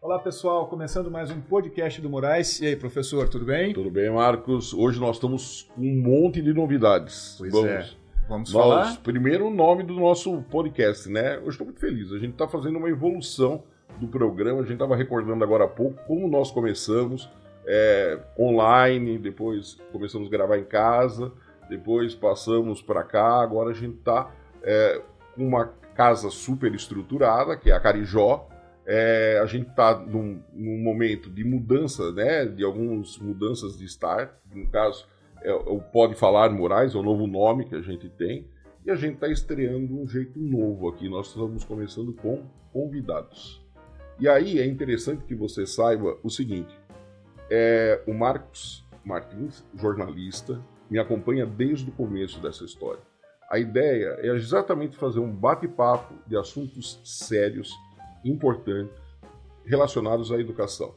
Olá pessoal, começando mais um podcast do Moraes. E aí, professor, tudo bem? Tudo bem, Marcos? Hoje nós estamos com um monte de novidades. Pois Vamos, é. Vamos nós, falar? Primeiro o nome do nosso podcast, né? Eu estou muito feliz. A gente está fazendo uma evolução do programa. A gente estava recordando agora há pouco como nós começamos é, online, depois começamos a gravar em casa, depois passamos para cá. Agora a gente está é, uma casa super estruturada, que é a Carijó. É, a gente está num, num momento de mudança, né? De algumas mudanças de estar. No caso, é, o Pode Falar Moraes, é o novo nome que a gente tem. E a gente está estreando um jeito novo aqui. Nós estamos começando com convidados. E aí é interessante que você saiba o seguinte: é, o Marcos Martins, jornalista, me acompanha desde o começo dessa história. A ideia é exatamente fazer um bate-papo de assuntos sérios, importantes, relacionados à educação.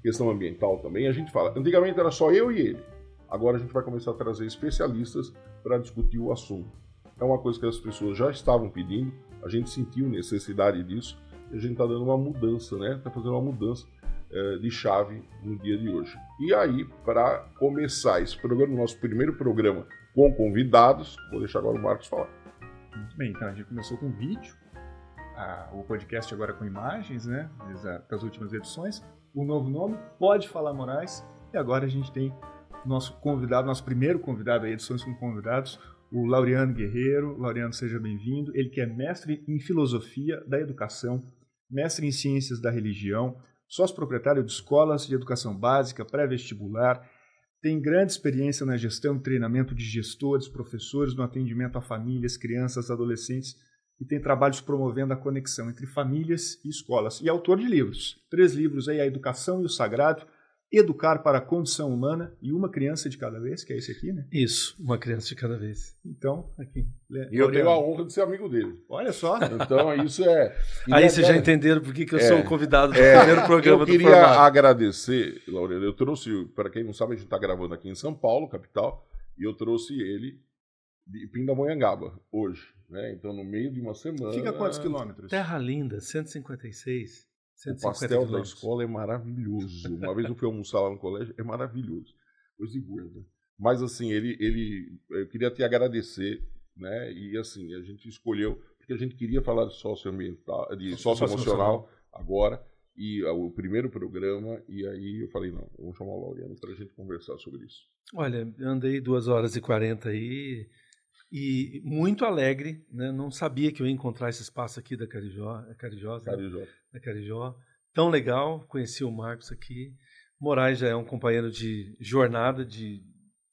Questão ambiental também, a gente fala. Antigamente era só eu e ele. Agora a gente vai começar a trazer especialistas para discutir o assunto. É uma coisa que as pessoas já estavam pedindo, a gente sentiu necessidade disso e a gente está dando uma mudança, né? Está fazendo uma mudança eh, de chave no dia de hoje. E aí, para começar esse programa, nosso primeiro programa com convidados, vou deixar agora o Marcos falar. Muito bem, então a gente começou com vídeo, a- o podcast agora com imagens, né? Das últimas edições. O novo nome, Pode Falar Moraes. E agora a gente tem nosso convidado, nosso primeiro convidado, aí, edições com convidados, o Laureano Guerreiro. Laureano, seja bem-vindo. Ele que é mestre em filosofia da educação, mestre em ciências da religião, sócio proprietário de escolas de educação básica, pré-vestibular, tem grande experiência na gestão e treinamento de gestores, professores no atendimento a famílias, crianças, adolescentes e tem trabalhos promovendo a conexão entre famílias e escolas. E é autor de livros. Três livros aí, A Educação e o Sagrado, Educar para a Condição Humana e Uma Criança de Cada Vez, que é esse aqui, né? Isso, uma criança de cada vez. Então, aqui. E eu tenho a honra de ser amigo dele. Olha só. Então, isso é. Aí E vocês já entenderam por que, que eu É. sou o convidado do É, primeiro programa eu do queria formato. agradecer, Laureano. Eu trouxe, para quem não sabe, a gente está gravando aqui em São Paulo, capital, e eu trouxe ele de Pindamonhangaba hoje. Né? Então, no meio de uma semana. Fica a quantos quilômetros? Terra Linda, 156. O 150 pastel da escola é maravilhoso. Uma vez eu fui almoçar lá no colégio, é maravilhoso. Coisa de gorda. Mas assim, ele, ele, eu queria te agradecer, né? E assim, a gente escolheu, porque a gente queria falar de socioambiental, de socioemocional agora, e ah, o primeiro programa, e aí eu falei, não, vamos chamar o Laureano para a gente conversar sobre isso. Olha, andei 2 horas e 40 aí e muito alegre, né? Não sabia que eu ia encontrar esse espaço aqui da Carijó, é Carijosa, né? Carijó. da Carijó. Tão legal, conheci o Marcos aqui. Moraes já é um companheiro de jornada, de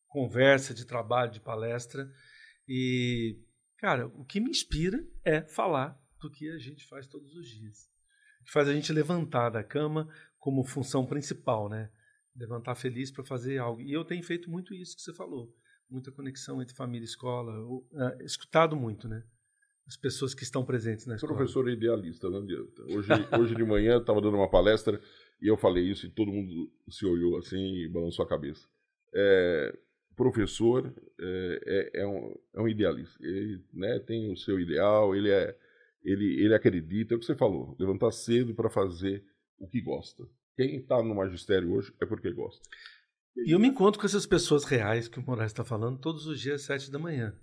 conversa, de trabalho, de palestra. E, cara, o que me inspira é falar do que a gente faz todos os dias. Que faz a gente levantar da cama como função principal, né? Levantar feliz para fazer algo. E eu tenho feito muito isso que você falou. Muita conexão entre família e escola. Eu, eh, escutado muito, né? As pessoas que estão presentes na escola. Professor é idealista, não adianta. Hoje, hoje de manhã estava dando uma palestra e eu falei isso e todo mundo se olhou assim e balançou a cabeça. É, professor é, é, é um, é um idealista. Ele né, tem o seu ideal, ele, é, ele, ele acredita, é o que você falou, levantar cedo para fazer o que gosta. Quem está no magistério hoje é porque gosta. E eu me encontro com essas pessoas reais que o Moraes está falando todos os dias às sete da manhã.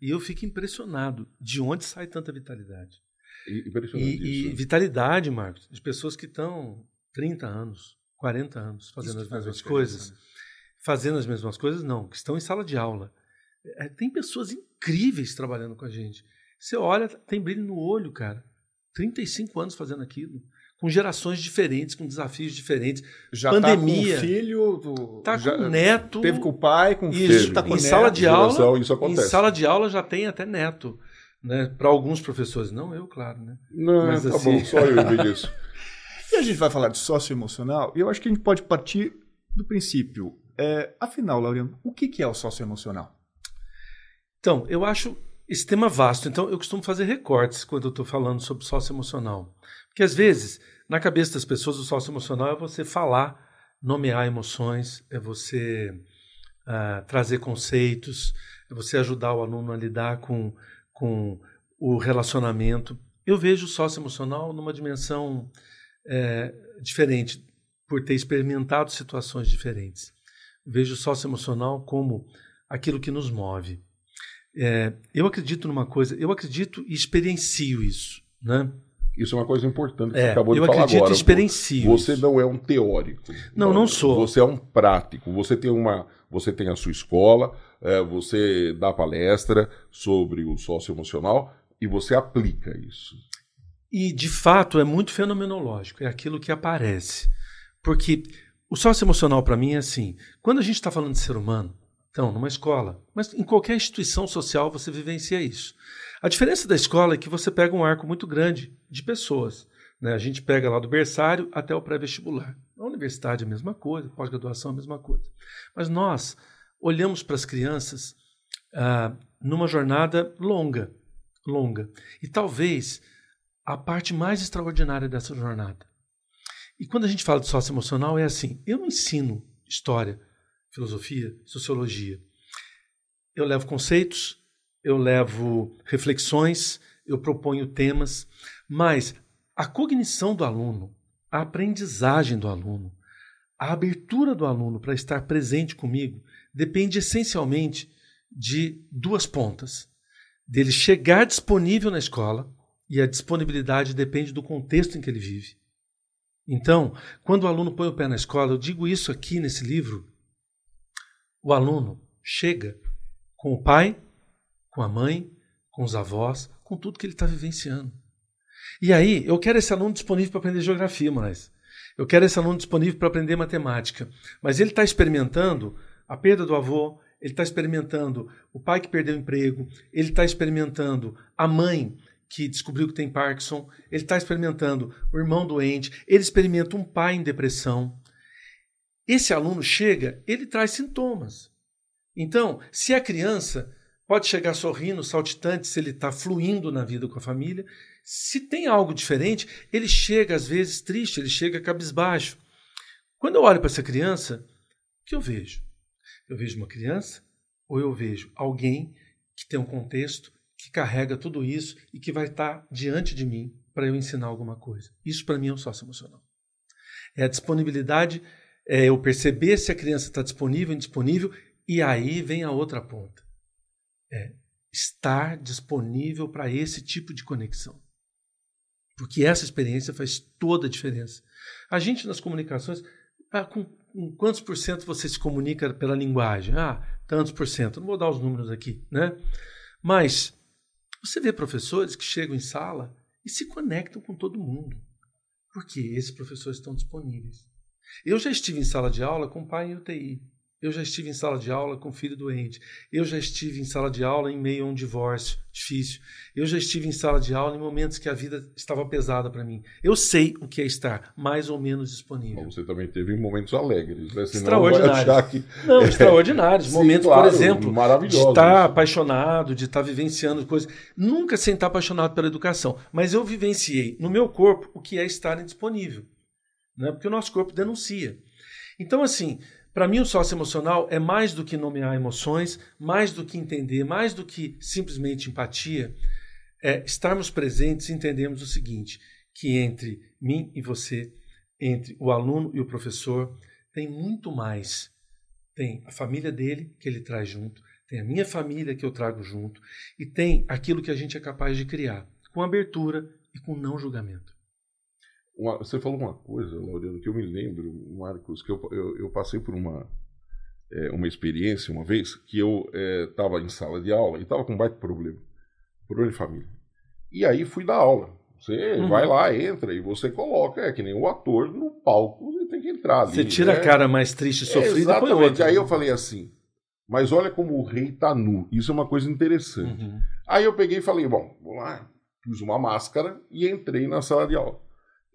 E eu fico impressionado de onde sai tanta vitalidade. E- Impressionante E, e isso. vitalidade, Marcos, de pessoas que estão 30 anos, 40 anos fazendo as mesmas coisas. né? Fazendo as mesmas coisas, não, que estão em sala de aula. É, tem pessoas incríveis trabalhando com a gente. Você olha, tem brilho no olho, cara. 35 anos fazendo aquilo. Com gerações diferentes, com desafios diferentes. Já Pandemia. tá com o filho, do, Tá já- com neto. teve com o pai, com o Isso, filho, tá com em o sala neto. de aula, Geração, isso Em acontece. sala de aula já tem até neto. Né? Para alguns professores. Não eu, claro. Né? Não, Mas tá assim- bom, só eu vi disso. E a gente vai falar de socioemocional, e eu acho que a gente pode partir do princípio. É, afinal, Laureano, o que que é o socioemocional? Então, eu acho esse tema vasto. Então, eu costumo fazer recortes quando eu estou falando sobre socioemocional. Porque, às vezes, na cabeça das pessoas, o socioemocional é você falar, nomear emoções, é você ah, trazer conceitos, é você ajudar o aluno a lidar com, com o relacionamento. Eu vejo o socioemocional numa dimensão é, diferente, por ter experimentado situações diferentes. Vejo o socioemocional como aquilo que nos move. É, eu acredito numa coisa, eu acredito e experiencio isso, né? Isso é uma coisa importante que É, você acabou de eu falar acredito agora. e experiencio Você isso. não é um teórico. Não, não sou. Você é um prático. Você tem uma, você tem a sua escola, é, você dá palestra sobre o socioemocional e você aplica isso. E, de fato, é muito fenomenológico, é aquilo que aparece. Porque o socioemocional, para mim, é assim: quando a gente está falando de ser humano, então, numa escola, mas em qualquer instituição social você vivencia isso. A diferença da escola é que você pega um arco muito grande de pessoas. Né? A gente pega lá do berçário até o pré-vestibular. A universidade é a mesma coisa, pós-graduação é a mesma coisa. Mas nós olhamos para as crianças ah, numa jornada longa, longa. E talvez a parte mais extraordinária dessa jornada. E quando a gente fala de socioemocional, é assim: eu não ensino história, filosofia, sociologia. Eu levo conceitos, eu levo reflexões, eu proponho temas, mas a cognição do aluno, a aprendizagem do aluno, a abertura do aluno para estar presente comigo depende essencialmente de duas pontas. Dele chegar disponível na escola, e a disponibilidade depende do contexto em que ele vive. Então, quando o aluno põe o pé na escola, eu digo isso aqui nesse livro, o aluno chega com o pai, com a mãe, com os avós, com tudo que ele está vivenciando. E aí, eu quero esse aluno disponível para aprender geografia, mas eu quero esse aluno disponível para aprender matemática. Mas ele está experimentando a perda do avô, ele está experimentando o pai que perdeu o emprego, ele está experimentando a mãe que descobriu que tem Parkinson, ele está experimentando o irmão doente, ele experimenta um pai em depressão. Esse aluno chega, ele traz sintomas. Então, se a criança pode chegar sorrindo, saltitante, se ele está fluindo na vida com a família, se tem algo diferente, ele chega às vezes triste, ele chega cabisbaixo. Quando eu olho para essa criança, o que eu vejo? Eu vejo uma criança ou eu vejo alguém que tem um contexto, que carrega tudo isso e que vai estar diante de mim para eu ensinar alguma coisa. Isso para mim é um sócio emocional. É a disponibilidade, é eu perceber se a criança está disponível, indisponível, e aí vem a outra ponta. É estar disponível para esse tipo de conexão. Porque essa experiência faz toda a diferença. A gente nas comunicações, ah, com, com quantos por cento você se comunica pela linguagem? Ah, tantos por cento. Não vou dar os números aqui, né? Mas você vê professores que chegam em sala e se conectam com todo mundo, porque esses professores estão disponíveis. Eu já estive em sala de aula com pai em UTI. Eu já estive em sala de aula com filho doente. Eu já estive em sala de aula em meio a um divórcio difícil. Eu já estive em sala de aula em momentos que a vida estava pesada para mim. Eu sei o que é estar mais ou menos disponível. Mas você também teve momentos alegres, né? Extraordinários. achar que... Não, extraordinários. Sim, momentos, claro, por exemplo, de estar apaixonado, de estar vivenciando coisas. Nunca sem estar apaixonado pela educação. Mas eu vivenciei no meu corpo o que é estar indisponível. Né? Porque o nosso corpo denuncia. Então, assim, para mim o sócio emocional é mais do que nomear emoções, mais do que entender, mais do que simplesmente empatia. É estarmos presentes e entendermos o seguinte: que entre mim e você, entre o aluno e o professor, tem muito mais. Tem a família dele que ele traz junto, tem a minha família que eu trago junto, e tem aquilo que a gente é capaz de criar, com abertura e com não julgamento. Uma- você falou uma coisa, Laureano, que eu me lembro, Marcos, que eu, eu, eu passei por uma, é, uma experiência uma vez que eu estava em sala de aula e estava com um baita problema, problema de família. E aí fui dar aula. Você Uhum. vai lá, entra e você coloca, é que nem o ator no palco, você tem que entrar ali. Você tira né? a cara mais triste e sofrida e põe Exatamente. outra. Aí eu falei assim, mas olha como o rei tá nu. Isso é uma coisa interessante. Uhum. Aí eu peguei e falei, bom, vou lá, pus uma máscara e entrei na sala de aula.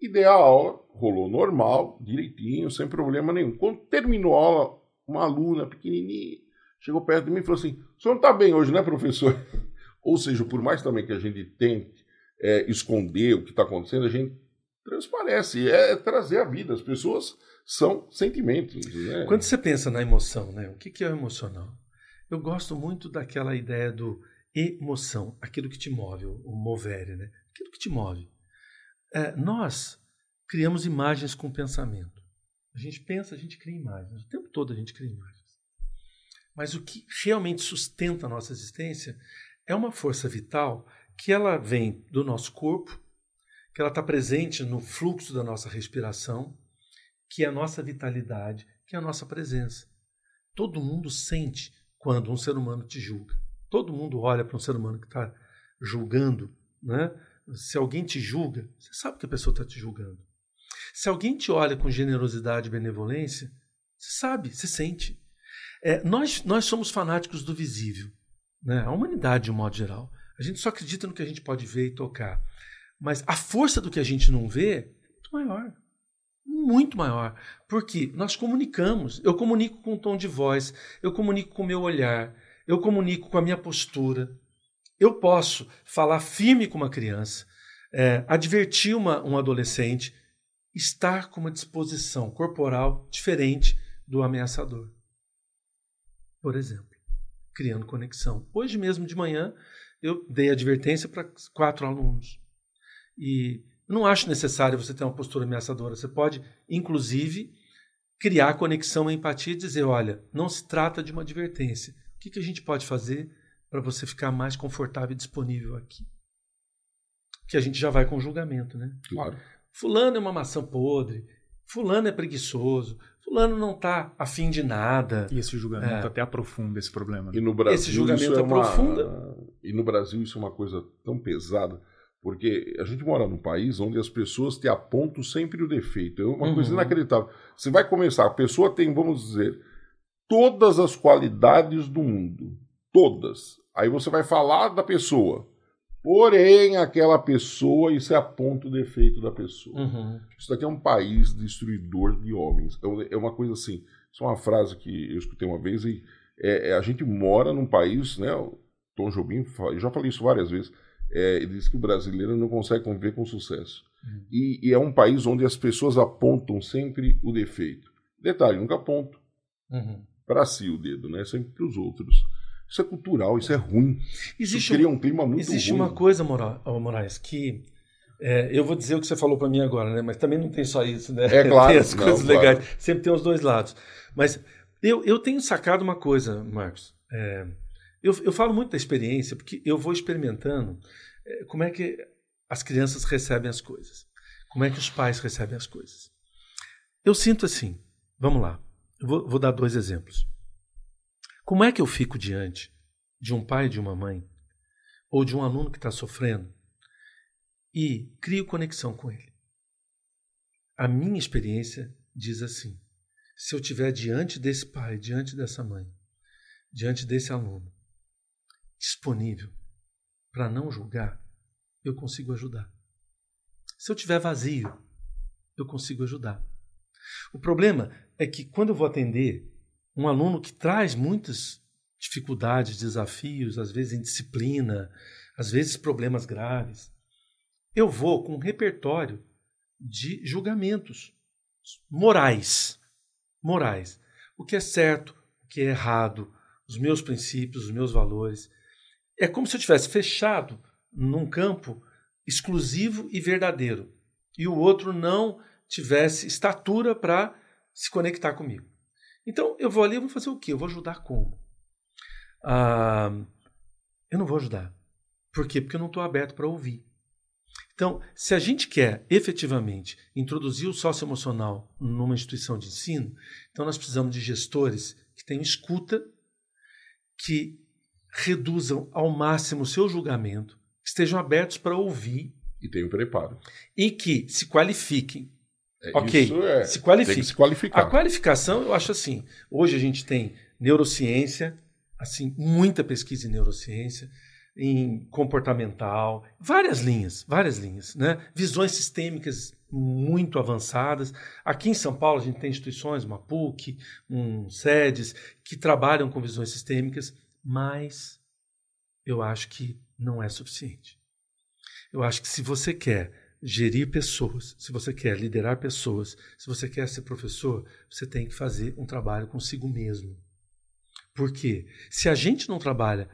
E dei a aula, rolou normal, direitinho, sem problema nenhum. Quando terminou a aula, uma aluna pequenininha chegou perto de mim e falou assim: o senhor não está bem hoje, né, professor? Ou seja, por mais também que a gente tente é, esconder o que está acontecendo, a gente transparece, é trazer a vida. As pessoas são sentimentos. Né? Quando você pensa na emoção, né? O que que é o emocional? Eu gosto muito daquela ideia do emoção, aquilo que te move, o movere, né? Aquilo que te move. É, nós criamos imagens com pensamento. A gente pensa, a gente cria imagens. O tempo todo a gente cria imagens. Mas o que realmente sustenta a nossa existência é uma força vital que ela vem do nosso corpo, que ela está presente no fluxo da nossa respiração, que é a nossa vitalidade, que é a nossa presença. Todo mundo sente quando um ser humano te julga. Todo mundo olha para um ser humano que está julgando. Né? Se alguém te julga, você sabe que a pessoa está te julgando. Se alguém te olha com generosidade e benevolência, você sabe, você sente. É, nós, nós somos fanáticos do visível. Né? A humanidade, de um modo geral. A gente só acredita no que a gente pode ver e tocar. Mas a força do que a gente não vê é muito maior. Muito maior. Porque nós comunicamos. Eu comunico com o tom de voz, eu comunico com o meu olhar, eu comunico com a minha postura. Eu posso falar firme com uma criança, é, advertir uma, um adolescente, estar com uma disposição corporal diferente do ameaçador. Por exemplo, criando conexão. Hoje mesmo de manhã, eu dei advertência para quatro alunos. E não acho necessário você ter uma postura ameaçadora. Você pode, inclusive, criar conexão empatia e dizer: olha, não se trata de uma advertência. O que, que a gente pode fazer para você ficar mais confortável e disponível aqui? Que a gente já vai com julgamento, né? Claro. Fulano é uma maçã podre, Fulano é preguiçoso, Fulano não está afim de nada. E esse julgamento é. até aprofunda esse problema. E no Brasil, esse julgamento isso é uma... aprofunda. E no Brasil isso é uma coisa tão pesada, porque a gente mora num país onde as pessoas te apontam sempre o defeito. É uma uhum. coisa inacreditável. Você vai começar, a pessoa tem, vamos dizer, todas as qualidades do mundo. Todas. Aí você vai falar da pessoa. Porém, aquela pessoa, isso é aponta o defeito da pessoa. Uhum. Isso daqui é um país destruidor de homens. É, é uma coisa assim. Isso é uma frase que eu escutei uma vez e é, é, a gente mora num país, né? O Tom Jobim, eu já falei isso várias vezes. É, ele diz que o brasileiro não consegue conviver com sucesso. Uhum. E, e, é um país onde as pessoas apontam sempre o defeito. Detalhe, nunca aponto uhum. para si o dedo, né? Sempre para os outros. Isso é cultural, isso é ruim. Existe isso cria um clima muito existe ruim. uma coisa, Moraes, que é, eu vou dizer o que você falou para mim agora, né? Mas também não tem só isso, né? É claro. tem as não, coisas claro. legais. Sempre tem os dois lados. Mas eu, eu tenho sacado uma coisa, Marcos. É, eu, eu falo muito da experiência, porque eu vou experimentando é, como é que as crianças recebem as coisas. Como é que os pais recebem as coisas. Eu sinto assim, vamos lá, eu vou, vou dar dois exemplos. Como é que eu fico diante de um pai e de uma mãe, ou de um aluno que está sofrendo, e crio conexão com ele? A minha experiência diz assim: se eu estiver diante desse pai, diante dessa mãe, diante desse aluno, disponível para não julgar, eu consigo ajudar. Se eu estiver vazio, eu consigo ajudar. O problema é que quando eu vou atender um aluno que traz muitas dificuldades, desafios, às vezes indisciplina, às vezes problemas graves, eu vou com um repertório de julgamentos morais. Morais. O que é certo, o que é errado, os meus princípios, os meus valores. É como se eu tivesse fechado num campo exclusivo e verdadeiro, e o outro não tivesse estatura para se conectar comigo. Então, eu vou ali, eu vou fazer o quê? Eu vou ajudar como? Ah, eu não vou ajudar. Por quê? Porque eu não estou aberto para ouvir. Então, se a gente quer efetivamente introduzir o socioemocional numa instituição de ensino, então nós precisamos de gestores que tenham escuta, que reduzam ao máximo o seu julgamento, que estejam abertos para ouvir. E tenham preparo. E que se qualifiquem. É, ok, isso é, se que se qualificar. A qualificação, eu acho assim, hoje a gente tem neurociência, assim, muita pesquisa em neurociência, em comportamental, várias linhas, várias linhas, né? Visões sistêmicas muito avançadas. Aqui em São Paulo a gente tem instituições, uma PUC, um SEDES, que trabalham com visões sistêmicas, mas eu acho que não é suficiente. Eu acho que se você quer gerir pessoas, se você quer liderar pessoas, se você quer ser professor, você tem que fazer um trabalho consigo mesmo. Por quê? Se a gente não trabalha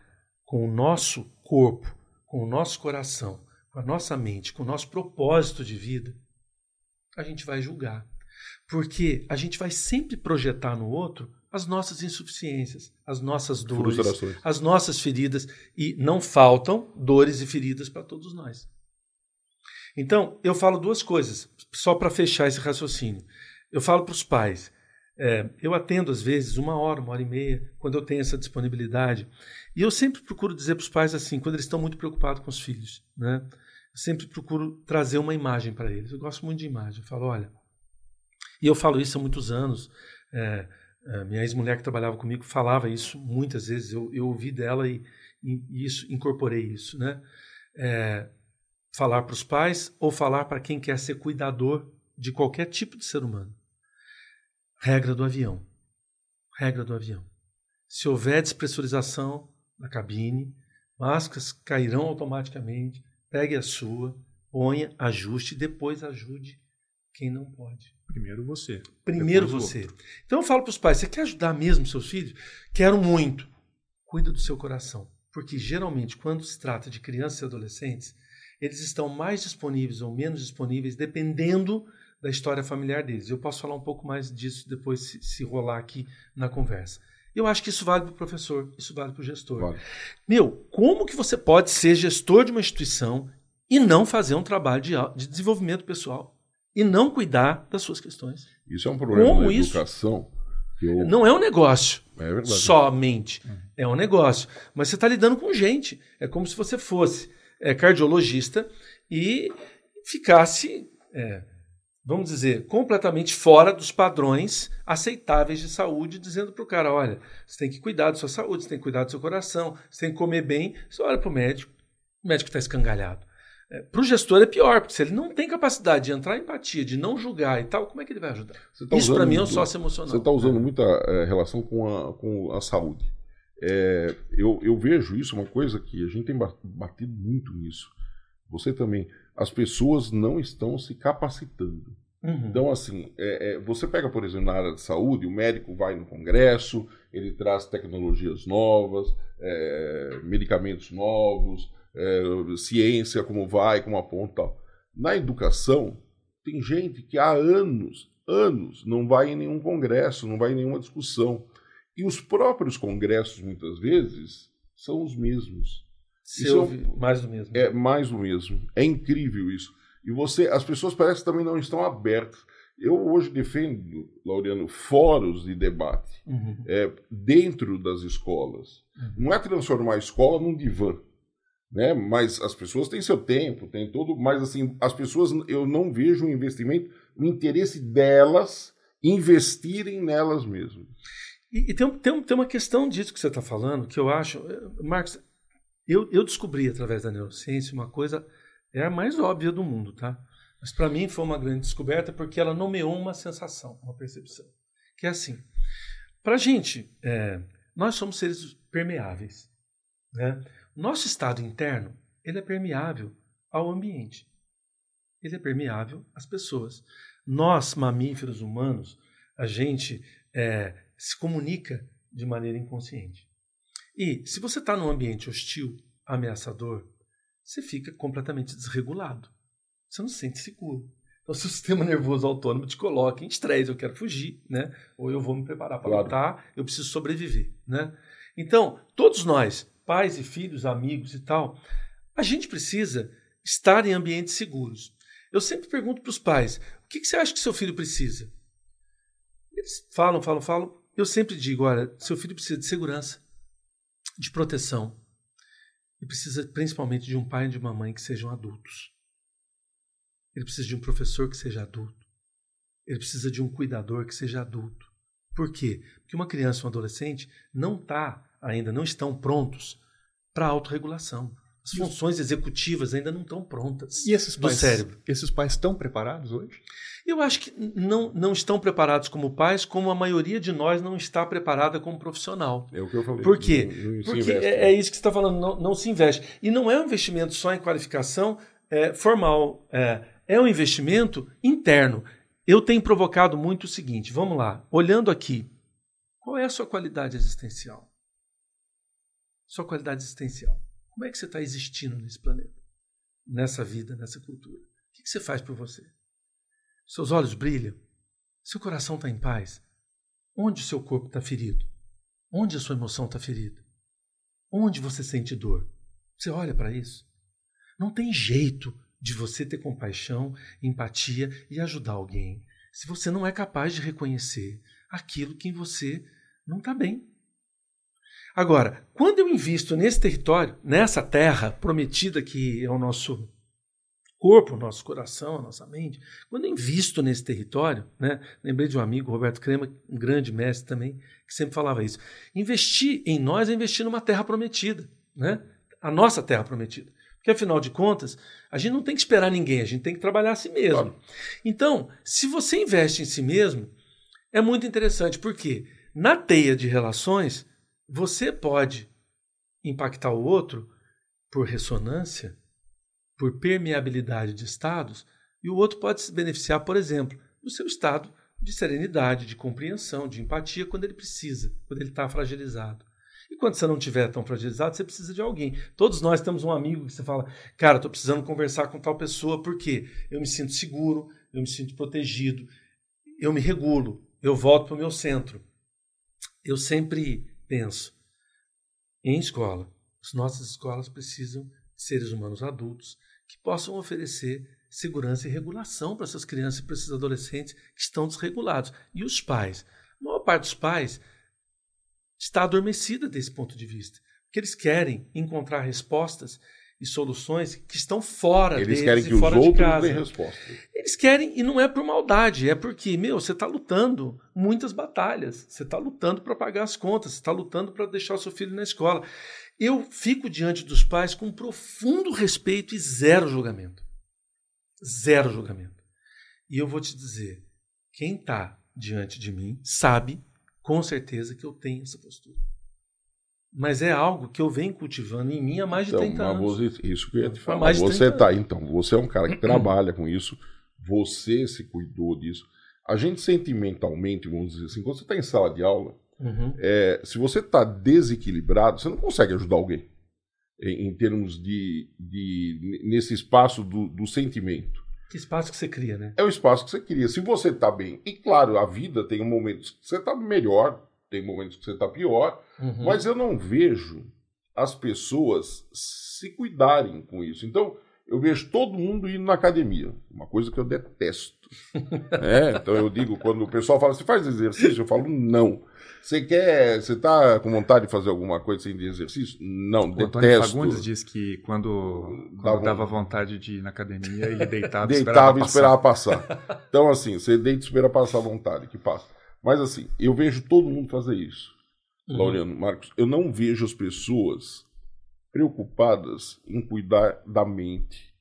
com o nosso corpo, com o nosso coração, com a nossa mente, com o nosso propósito de vida, a gente vai julgar. Porque a gente vai sempre projetar no outro as nossas insuficiências, as nossas dores, as nossas feridas. E não faltam dores e feridas para todos nós. Então, eu falo duas coisas, só para fechar esse raciocínio. Eu falo para os pais. É, eu atendo, às vezes, uma hora, uma hora e meia, quando eu tenho essa disponibilidade. E eu sempre procuro dizer para os pais assim, quando eles estão muito preocupados com os filhos. Né? Eu sempre procuro trazer uma imagem para eles. Eu gosto muito de imagem. Eu falo, olha. E eu falo isso há muitos anos. É, a minha ex-mulher que trabalhava comigo falava isso muitas vezes. Eu, eu ouvi dela e, e isso incorporei isso, né? É, falar para os pais ou falar para quem quer ser cuidador de qualquer tipo de ser humano. Regra do avião. Regra do avião. Se houver despressurização na cabine, máscaras cairão automaticamente. Pegue a sua, ponha, ajuste e depois ajude quem não pode. Primeiro você. Primeiro você. Então eu falo para os pais: você quer ajudar mesmo seus filhos? Quero muito. Cuida do seu coração. Porque geralmente, quando se trata de crianças e adolescentes, eles estão mais disponíveis ou menos disponíveis dependendo da história familiar deles. Eu posso falar um pouco mais disso depois, se, se rolar aqui na conversa. Eu acho que isso vale para o professor, isso vale para o gestor. Vale. Meu, como que você pode ser gestor de uma instituição e não fazer um trabalho de, de desenvolvimento pessoal? e não cuidar das suas questões. Isso é um problema Como da educação. Eu... Não é um negócio é somente. É um negócio. Mas você está lidando com gente. É como se você fosse é, cardiologista e ficasse, é, vamos dizer, completamente fora dos padrões aceitáveis de saúde, dizendo para o cara: olha, você tem que cuidar da sua saúde, você tem que cuidar do seu coração, você tem que comer bem. Você olha para o médico, o médico está escangalhado. É, para o gestor é pior, porque se ele não tem capacidade de entrar em empatia, de não julgar e tal, como é que ele vai ajudar? Tá Isso para mim é um sócio emocional. Você está usando muita é, relação com a, com a saúde. É, eu, eu vejo isso, uma coisa que a gente tem batido muito nisso. Você também. As pessoas não estão se capacitando. Uhum. Então, assim, é, é, você pega, por exemplo, na área de saúde, o médico vai no congresso, ele traz tecnologias novas, é, medicamentos novos, é, ciência, como vai, como aponta tal. Na educação, tem gente que há anos, anos, não vai em nenhum congresso, não vai em nenhuma discussão. E os próprios congressos, muitas vezes, são os mesmos. Se isso é, mais do mesmo. É mais do mesmo. É incrível isso. E você, as pessoas parecem que também não estão abertas. Eu hoje defendo, Laureano, fóruns de debate uhum. é, dentro das escolas. Uhum. Não é transformar a escola num divã né? Mas as pessoas têm seu tempo, tem todo, mas assim, as pessoas eu não vejo um investimento, o interesse delas investirem nelas mesmas. E, e tem, tem, tem uma questão disso que você está falando, que eu acho, eh, Marcos, eu, eu descobri através da neurociência uma coisa, é a mais óbvia do mundo, tá? Mas para mim foi uma grande descoberta porque ela nomeou uma sensação, uma percepção. Que é assim: para a gente, é, nós somos seres permeáveis. Né? Nosso estado interno ele é permeável ao ambiente. Ele é permeável às pessoas. Nós, mamíferos humanos, a gente é, se comunica de maneira inconsciente. E se você está num ambiente hostil, ameaçador, você fica completamente desregulado. Você não se sente seguro. Então, se o sistema nervoso autônomo te coloca em estresse, eu quero fugir, né? Ou eu vou me preparar para claro. lutar, eu preciso sobreviver, né? Então, todos nós pais e filhos, amigos e tal, a gente precisa estar em ambientes seguros. Eu sempre pergunto para os pais: o que, que você acha que seu filho precisa? Eles falam, falam, falam. Eu sempre digo: olha, seu filho precisa de segurança, de proteção. E precisa principalmente de um pai e de uma mãe que sejam adultos. Ele precisa de um professor que seja adulto. Ele precisa de um cuidador que seja adulto. Por quê? Porque uma criança ou um adolescente não está ainda não estão prontos para a autorregulação. As funções executivas ainda não estão prontas e esses pais, do cérebro. Esses pais estão preparados hoje? Eu acho que não, não estão preparados como pais, como a maioria de nós não está preparada como profissional. É o que eu falei. Por quê? Não, não Porque é, é, isso que você está falando, não, não, se investe. E não é um investimento só em qualificação é, formal, é, é um investimento interno. Eu tenho provocado muito o seguinte: vamos lá, olhando aqui, qual é a sua qualidade existencial? sua qualidade existencial. Como é que você está existindo nesse planeta, nessa vida, nessa cultura? O que você faz por você? Seus olhos brilham? Seu coração está em paz? Onde o seu corpo está ferido? Onde a sua emoção está ferida? Onde você sente dor? Você olha para isso? Não tem jeito de você ter compaixão, empatia e ajudar alguém se você não é capaz de reconhecer aquilo que em você não está bem. Agora, quando eu invisto nesse território, nessa terra prometida que é o nosso corpo, o nosso coração, a nossa mente, quando eu invisto nesse território, né, lembrei de um amigo, Roberto Crema, um grande mestre também, que sempre falava isso. Investir em nós é investir numa terra prometida, né? a nossa terra prometida. Porque, afinal de contas, a gente não tem que esperar ninguém, a gente tem que trabalhar a si mesmo. Claro. Então, se você investe em si mesmo, é muito interessante, porque na teia de relações, você pode impactar o outro por ressonância, por permeabilidade de estados, e o outro pode se beneficiar, por exemplo, do seu estado de serenidade, de compreensão, de empatia quando ele precisa, quando ele está fragilizado. E quando você não estiver tão fragilizado, você precisa de alguém. Todos nós temos um amigo que você fala, cara, estou precisando conversar com tal pessoa porque eu me sinto seguro, eu me sinto protegido, eu me regulo, eu volto para o meu centro. Eu sempre penso em escola. As nossas escolas precisam de seres humanos adultos que possam oferecer segurança e regulação para essas crianças e para esses adolescentes que estão desregulados. E os pais? A maior parte dos pais está adormecida desse ponto de vista. Porque eles querem encontrar respostas e soluções que estão fora eles deles querem que e fora os de outros casa. deem resposta. Eles querem, e não é por maldade, é porque, meu, você está lutando muitas batalhas. Você está lutando para pagar as contas, você está lutando para deixar o seu filho na escola. Eu fico diante dos pais com profundo respeito e zero julgamento. Zero julgamento. E eu vou te dizer, quem está diante de mim sabe com certeza que eu tenho essa postura. Mas é algo que eu venho cultivando em mim há mais de então, 30 anos. Você, isso que eu ia te falar. Você 30 tá, então, você é um cara que trabalha com isso, você se cuidou disso. A gente sentimentalmente, vamos dizer assim, quando você está em sala de aula, Uhum. é, se você está desequilibrado, você não consegue ajudar alguém em, em termos de, de nesse espaço do, do sentimento. Que espaço que você cria, né? É o espaço que você queria. Se você está bem, e claro, a vida tem momentos que você está melhor, tem momentos que você está pior, Uhum. mas eu não vejo as pessoas se cuidarem com isso. Então, eu vejo todo mundo indo na academia, uma coisa que eu detesto. É, então eu digo, quando o pessoal fala, você faz exercício? Eu falo, não. Você quer, você tá com vontade de fazer alguma coisa sem de exercício? Não, O Antônio detesto. Fagundes diz que quando, Dava quando um- dava vontade de ir na academia, ele deitava, Deitava e esperava esperava passar. Então, assim, você deita e espera passar a vontade, que passa. Mas, assim, eu vejo todo mundo fazer isso. Uhum. Laureano, Marcos, eu não vejo as pessoas preocupadas em cuidar da mente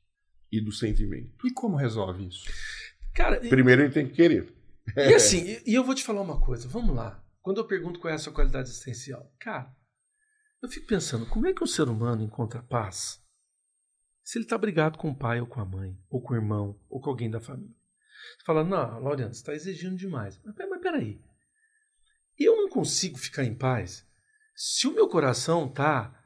e do sentimento. E como resolve isso? Cara, e, Primeiro ele tem que querer. e assim, e- e eu vou te falar uma coisa, vamos lá. Quando eu pergunto qual é a sua qualidade existencial, cara, eu fico pensando, como é que um ser humano encontra paz se ele está brigado com o pai ou com a mãe, ou com o irmão, ou com alguém da família? Você fala, não, Laureano, você está exigindo demais. Mas, mas peraí, eu não consigo ficar em paz se o meu coração está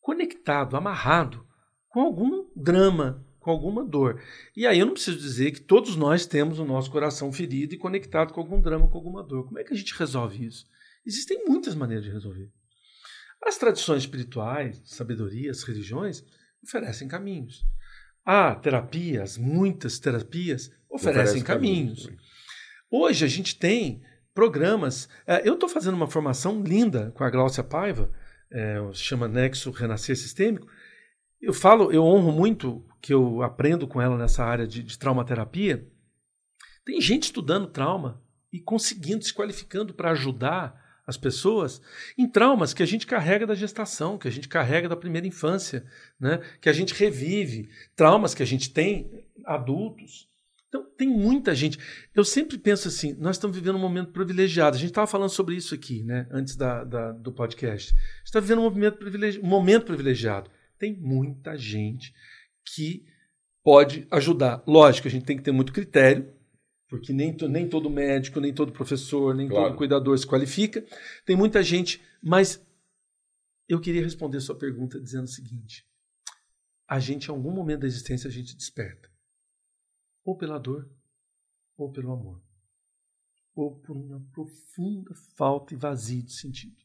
conectado, amarrado com algum drama, com alguma dor. E aí eu não preciso dizer que todos nós temos o nosso coração ferido e conectado com algum drama, com alguma dor. Como é que a gente resolve isso? Existem muitas maneiras de resolver. As tradições espirituais, sabedoria, as religiões oferecem caminhos. A terapia, as muitas terapias oferecem Oferece caminhos. também. Hoje a gente tem programas. é, eu estou fazendo uma formação linda com a Gláucia Paiva, é, se chama Nexo Renascer Sistêmico. Eu falo, eu honro muito que eu aprendo com ela nessa área de, de traumaterapia. Tem gente estudando trauma e conseguindo, se qualificando para ajudar as pessoas em traumas que a gente carrega da gestação, que a gente carrega da primeira infância, né? que a gente revive, traumas que a gente tem adultos. Então, tem muita gente. Eu sempre penso assim: nós estamos vivendo um momento privilegiado. A gente estava falando sobre isso aqui, né, antes da, da- do podcast. A está vivendo um momento, privilegi- um momento privilegiado. Tem muita gente que pode ajudar. Lógico, a gente tem que ter muito critério, porque nem, to- nem todo médico, nem todo professor, nem Claro. todo cuidador se qualifica. Tem muita gente, mas eu queria responder sua pergunta dizendo o seguinte: a gente, em algum momento da existência, a gente desperta. Ou pela dor, ou pelo amor. Ou por uma profunda falta e vazio de sentido.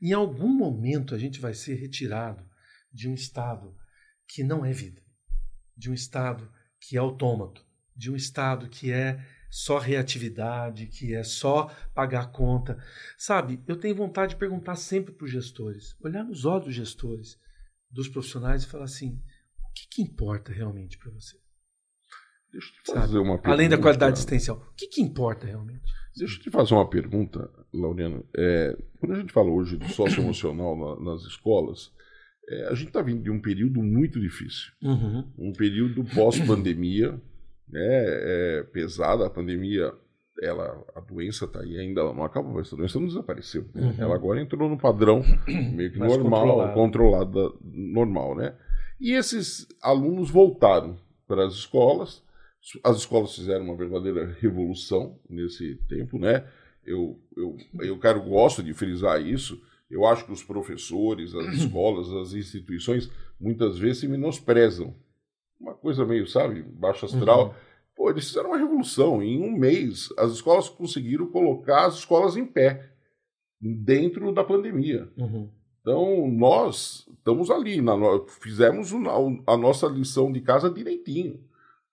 Em algum momento a gente vai ser retirado de um estado que não é vida, de um estado que é autômato, de um estado que é só reatividade, que é só pagar a conta. Sabe, eu tenho vontade de perguntar sempre para os gestores, olhar nos olhos dos gestores, dos profissionais e falar assim: o que, que importa realmente para você? Deixa eu te fazer Sabe? uma pergunta. Além da qualidade existencial, o que, que importa realmente? Deixa eu te fazer uma pergunta, Laureano. É, quando a gente fala hoje do socioemocional na, nas escolas, é, a gente está vindo de um período muito difícil. Uhum. Um período pós-pandemia, né, é, pesada. A pandemia, ela, a doença está aí ainda, ela não acabou, essa doença não desapareceu. Né? Uhum. Ela agora entrou no padrão meio que Mais normal, controlada, normal, né? E esses alunos voltaram para as escolas. As escolas fizeram uma verdadeira revolução nesse tempo, né? Eu, eu, eu quero, gosto de frisar isso. Eu acho que os professores, as escolas, as instituições, muitas vezes se menosprezam. Uma coisa meio, sabe, baixo astral. Uhum. Pô, eles fizeram uma revolução. Em um mês, as escolas conseguiram colocar as escolas em pé, dentro da pandemia. Uhum. Então, nós estamos ali, na, fizemos a nossa lição de casa direitinho,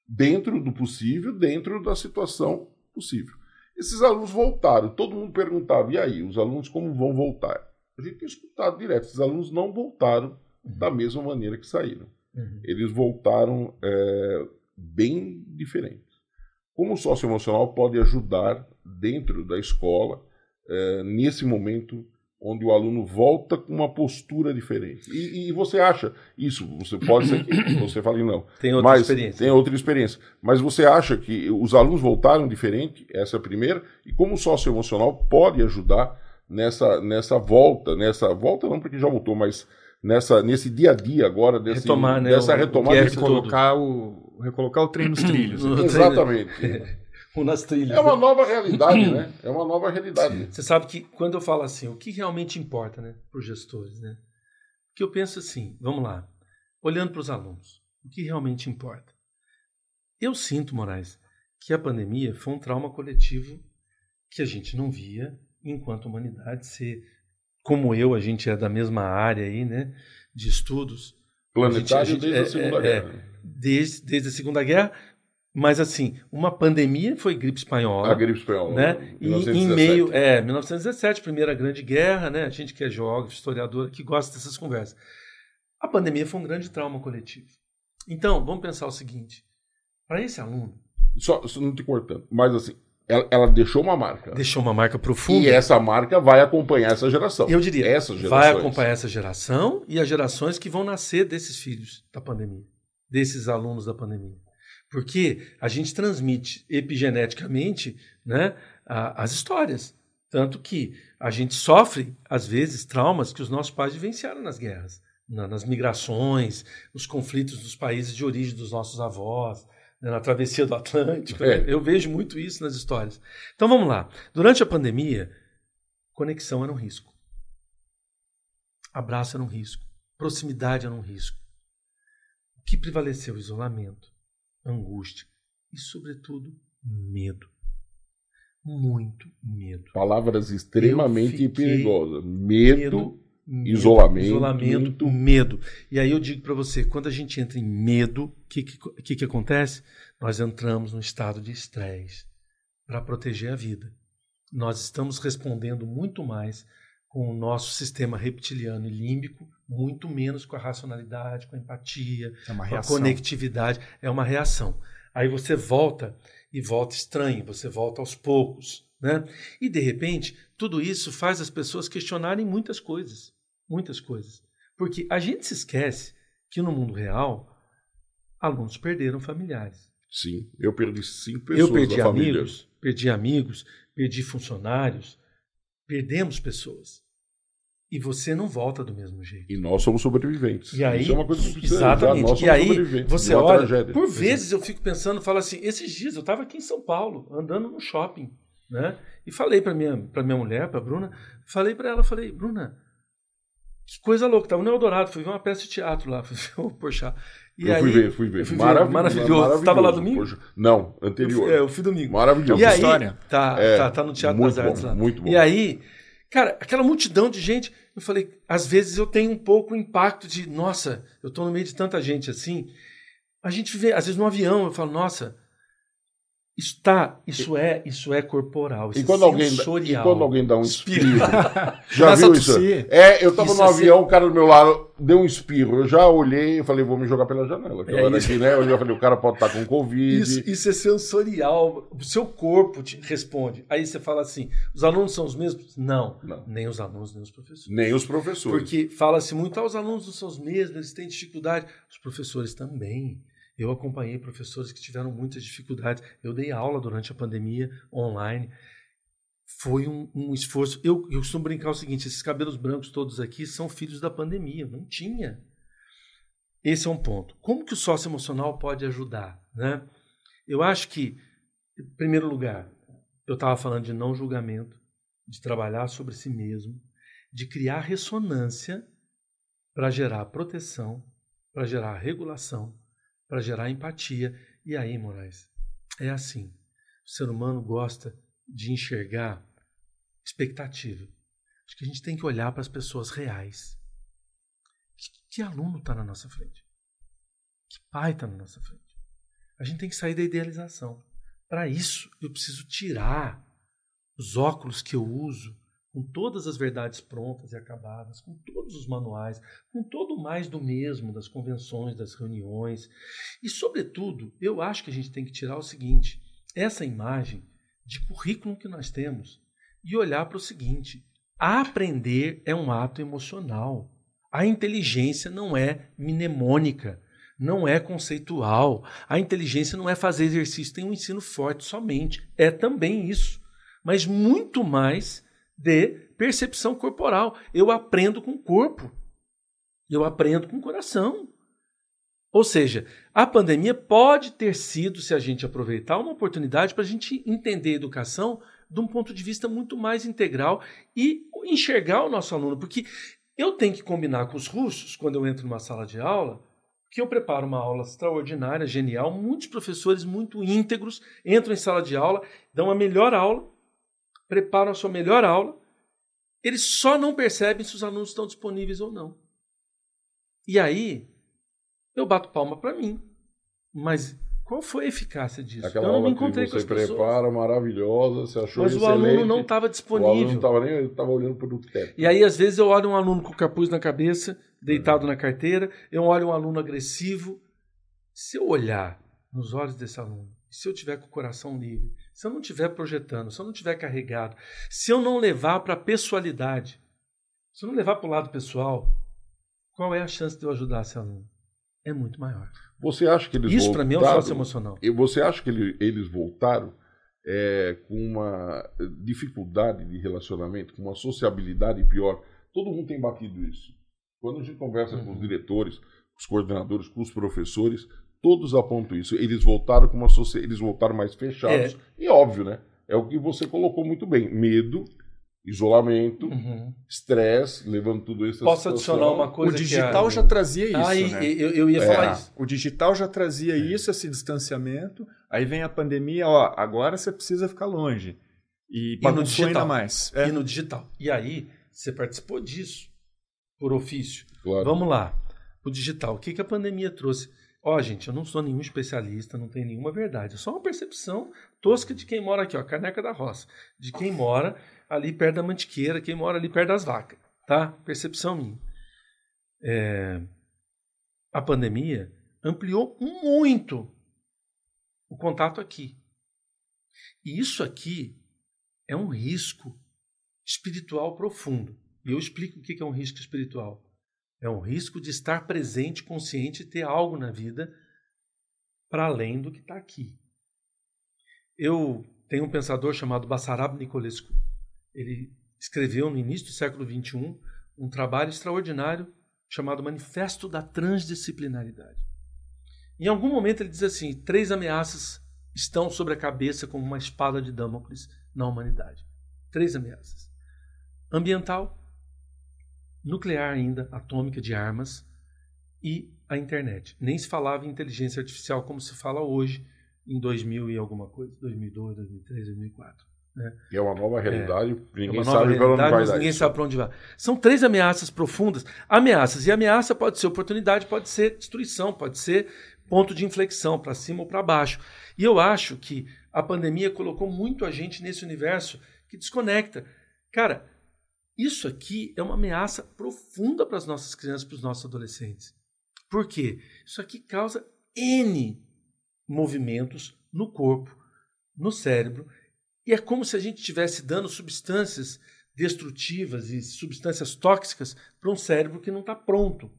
dentro do possível, dentro da situação possível. Esses alunos voltaram, todo mundo perguntava, e aí, os alunos como vão voltar? A gente tem escutado direto, esses alunos não voltaram uhum. da mesma maneira que saíram. Uhum. Eles voltaram é, bem diferentes. Como o socioemocional pode ajudar dentro da escola, é, nesse momento onde o aluno volta com uma postura diferente. E, e, você acha isso? Você pode ser que você fale não. Tem outra mas experiência. Tem outra experiência. Mas você acha que os alunos voltaram diferente? Essa é a primeira. E como o socioemocional pode ajudar nessa, nessa volta, nessa volta não porque já voltou, mas nessa nesse dia a dia agora desse, Retomar, né, dessa retomada, o desse colocar o recolocar o trem nos trilhos. Exatamente. nas trilhas. É uma né? nova realidade, né? É uma nova realidade. Você sabe que quando eu falo assim, o que realmente importa, né, para os gestores, né? Que eu penso assim, vamos lá, olhando para os alunos, o que realmente importa? Eu sinto, Moraes, que a pandemia foi um trauma coletivo que a gente não via enquanto humanidade ser como eu, a gente é da mesma área aí, né, de estudos. Planetário a gente, a gente, desde é, a Segunda é, Guerra. É, desde, desde a Segunda Guerra, mas assim, uma pandemia foi gripe espanhola. A gripe espanhola. Né? 1917. E em meio, é, 1917, primeira grande guerra, né? A gente que é geógrafo, historiador, que gosta dessas conversas. A pandemia foi um grande trauma coletivo. Então, vamos pensar o seguinte: para esse aluno. Só, só não te cortando, mas assim, ela, ela, deixou uma marca. Deixou uma marca profunda. E essa marca vai acompanhar essa geração. Eu diria, Essas vai acompanhar essa geração e as gerações que vão nascer desses filhos da pandemia, desses alunos da pandemia. Porque a gente transmite epigeneticamente né, a, as histórias. Tanto que a gente sofre, às vezes, traumas que os nossos pais vivenciaram nas guerras, na, nas migrações, nos conflitos dos países de origem dos nossos avós, né, na travessia do Atlântico. É. Eu vejo muito isso nas histórias. Então vamos lá. Durante a pandemia, conexão era um risco. Abraço era um risco. Proximidade era um risco. O que prevaleceu? Isolamento angústia e, sobretudo, medo. Muito medo. Palavras extremamente perigosas. Medo, medo isolamento. Isolamento, muito... medo. E aí eu digo para você, quando a gente entra em medo, o que, que, que acontece? Nós entramos num estado de estresse para proteger a vida. Nós estamos respondendo muito mais com o nosso sistema reptiliano e límbico, muito menos com a racionalidade, com a empatia, é com a conectividade. É uma reação. Aí você volta e volta estranho, você volta aos poucos. Né? E, de repente, tudo isso faz as pessoas questionarem muitas coisas. Muitas coisas. Porque a gente se esquece que no mundo real, alunos perderam familiares. Sim, eu perdi cinco pessoas eu perdi amigos, família. Perdi amigos, perdi funcionários, Perdemos pessoas. E você não volta do mesmo jeito. E nós somos sobreviventes. E aí, Isso é uma coisa exatamente. Nós e aí você olha, tragédia. por vezes eu fico pensando, falo assim, esses dias eu estava aqui em São Paulo, andando no shopping, né? E falei para minha minha mulher, para Bruna, falei para ela, falei, Bruna, Que coisa louca. Tava no Eldorado, fui ver uma peça de teatro lá, fui ver o Porchat. E eu aí, fui ver, fui ver. eu fui ver. Maravilhoso. Maravilhoso. Você tava lá domingo? Poxa, Não, Eu anterior. fui, é, eu fui domingo. Maravilhoso. E aí, história. Tá, É, tá, tá no Teatro das Artes lá. muito bom. E aí, cara, aquela multidão de gente, eu falei, às vezes eu tenho um pouco o impacto de, nossa, eu tô no meio de tanta gente assim. A gente vê, às vezes no avião, eu falo, nossa, isso tá, isso é, isso é corporal, isso E quando, é alguém, dá- e sensorial. quando alguém dá um espirro, já viu isso? É, eu tava Isso no é avião, o cara do meu lado deu um espirro. Eu já olhei e falei, vou me jogar pela janela. É isso. aqui, né? Eu já falei, o cara pode estar com Covid. Isso, isso é sensorial. O seu corpo te responde. Aí você fala assim: os alunos são os mesmos? Não, Não. nem os alunos, nem os professores. Nem os professores. Porque fala-se muito, ah, os alunos não são os mesmos, eles têm dificuldade. Os professores também. Eu acompanhei professores que tiveram muitas dificuldades. Eu dei aula durante a pandemia online. Foi um, um esforço. Eu, eu costumo brincar o seguinte: esses cabelos brancos todos aqui são filhos da pandemia. Não tinha. Esse é um ponto. Como que o sócio emocional pode ajudar? Né? Eu acho que, em primeiro lugar, eu estava falando de não julgamento, de trabalhar sobre si mesmo, de criar ressonância para gerar proteção, para gerar regulação, para gerar empatia. E aí, Moraes, é assim. O ser humano gosta de enxergar expectativa. Acho que a gente tem que olhar para as pessoas reais. Que, que aluno está na nossa frente? Que pai está na nossa frente? A gente tem que sair da idealização. Para isso, eu preciso tirar os óculos que eu uso com todas as verdades prontas e acabadas, com todos os manuais, com todo mais do mesmo das convenções, das reuniões. E, sobretudo, eu acho que a gente tem que tirar o seguinte: essa imagem de currículo que nós temos e olhar para o seguinte: aprender é um ato emocional. A inteligência não é mnemônica, não é conceitual. A inteligência não é fazer exercício, tem um ensino forte somente. É também isso, mas muito mais de percepção corporal. Eu aprendo com o corpo. Eu aprendo com o coração. Ou seja, a pandemia pode ter sido, se a gente aproveitar, uma oportunidade para a gente entender a educação de um ponto de vista muito mais integral e enxergar o nosso aluno. Porque eu tenho que combinar com os russos, quando eu entro numa sala de aula, que eu preparo uma aula extraordinária, genial. Muitos professores muito íntegros entram em sala de aula, dão a melhor aula, preparam a sua melhor aula. Eles só não percebem se os alunos estão disponíveis ou não. E aí, eu bato palma para mim. Mas qual foi a eficácia disso? Aquela eu não me encontrei que com você as pessoas. prepara, maravilhosa, você achou Mas o excelente. aluno não estava O aluno não disponível. estava nem, estava olhando para o teto. E aí, às vezes, eu olho um aluno com capuz na cabeça, deitado na carteira, eu olho um aluno agressivo. Se eu olhar nos olhos desse aluno, se eu tiver com o coração livre, se eu não estiver projetando, se eu não estiver carregado, se eu não levar para a pessoalidade, se eu não levar para o lado pessoal, qual é a chance de eu ajudar esse aluno? É muito maior. Você acha que eles Isso para mim é um sócio emocional. E você acha que ele- eles voltaram é, com uma dificuldade de relacionamento, com uma sociabilidade pior? Todo mundo tem batido isso. Quando a gente conversa com Uhum. os diretores, com os coordenadores, com os professores, todos apontam isso. Eles voltaram com uma eles voltaram mais fechados. E óbvio, né? É o que você colocou muito bem: medo, isolamento, Uhum. estresse, levando tudo isso. Posso situação. adicionar uma O coisa que digital a- já trazia isso, Ah, e- né? e- eu, eu ia É. falar isso. O digital já trazia isso, esse distanciamento. Aí vem a pandemia, ó, agora você precisa ficar longe. E no bagunçou digital. ainda mais. É. E no digital. E aí, você participou disso por ofício. Claro. Vamos lá. O digital. O que, que a pandemia trouxe? Ó, gente, eu não sou nenhum especialista, não tenho nenhuma verdade. É só uma percepção tosca de quem mora aqui, ó, Caneca da Roça. De quem mora ali perto da mantiqueira, quem mora ali perto das vacas. Tá? Percepção minha. É, A pandemia ampliou muito o contato aqui. E isso aqui é um risco espiritual profundo. E eu explico o que é um risco espiritual. É um risco de estar presente, consciente e ter algo na vida para além do que está aqui. Eu tenho um pensador chamado Bassarab Nicolescu. Ele escreveu no início do século XXI um trabalho extraordinário chamado Manifesto da Transdisciplinaridade. Em algum momento ele diz assim: três ameaças estão sobre a cabeça como uma espada de Damocles na humanidade. Três ameaças: ambiental, nuclear ainda, atômica de armas e a internet. Nem se falava em inteligência artificial como se fala hoje em 2000 e alguma coisa, 2002, 2003, 2004. Né? E é uma nova realidade, é, ninguém é sabe para onde vai mas ninguém sabe para onde vai. São três ameaças profundas. Ameaças. E ameaça pode ser oportunidade, pode ser destruição, pode ser ponto de inflexão, para cima ou para baixo. E eu acho que a pandemia colocou muito a gente nesse universo que desconecta. Cara, isso aqui é uma ameaça profunda para as nossas crianças, para os nossos adolescentes. Por quê? Isso aqui causa N movimentos no corpo, no cérebro, e é como se a gente estivesse dando substâncias destrutivas e substâncias tóxicas para um cérebro que não está pronto.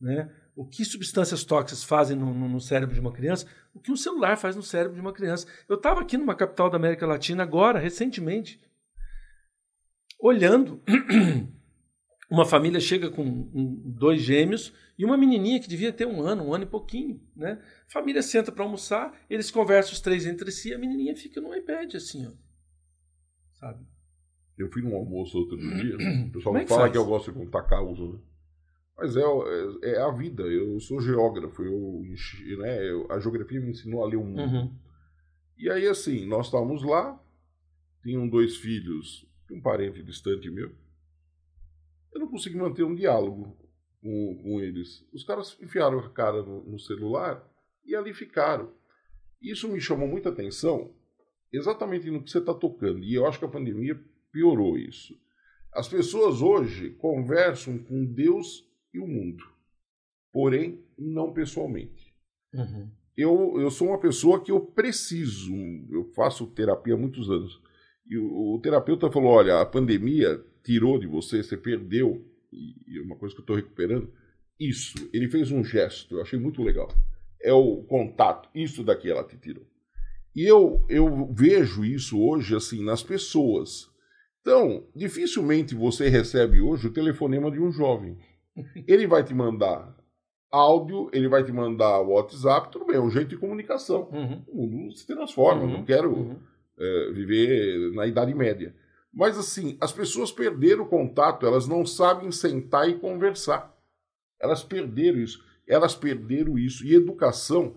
Né? O que substâncias tóxicas fazem no, no, no, cérebro de uma criança? O que um celular faz no cérebro de uma criança? Eu estava aqui numa capital da América Latina agora, recentemente, olhando. Uma família chega com dois gêmeos e uma menininha que devia ter um ano, um ano e pouquinho. Né? A família senta para almoçar, eles conversam os três entre si, a menininha fica no iPad assim, ó. Sabe? Eu fui num almoço outro dia, o pessoal é que fala faz? que eu gosto de contar causa, né? Mas é, é, é, a vida, eu sou geógrafo, eu, né, eu, a geografia me ensinou a ler o mundo. Uhum. E aí, assim, nós estávamos lá, tinham dois filhos, um parente distante meu, eu não consegui manter um diálogo com, com eles. Os caras enfiaram a cara no, no celular e ali ficaram. Isso me chamou muita atenção, exatamente no que você está tocando. E eu acho que a pandemia piorou isso. As pessoas hoje conversam com Deus e o mundo, porém não pessoalmente. Uhum. Eu, eu sou uma pessoa que eu preciso, eu faço terapia há muitos anos. E o, o terapeuta falou: olha, a pandemia tirou de você, você perdeu, e é uma coisa que eu estou recuperando, isso. Ele fez um gesto, eu achei muito legal. É o contato, isso daqui ela te tirou. E eu, eu vejo isso hoje assim nas pessoas. Então, dificilmente você recebe hoje o telefonema de um jovem. Ele vai te mandar áudio, ele vai te mandar WhatsApp, tudo bem, é um jeito de comunicação. Uhum. O mundo se transforma, uhum. não quero uhum. É, viver na Idade Média. Mas assim, as pessoas perderam o contato, elas não sabem sentar e conversar. Elas perderam isso. Elas perderam isso. E educação,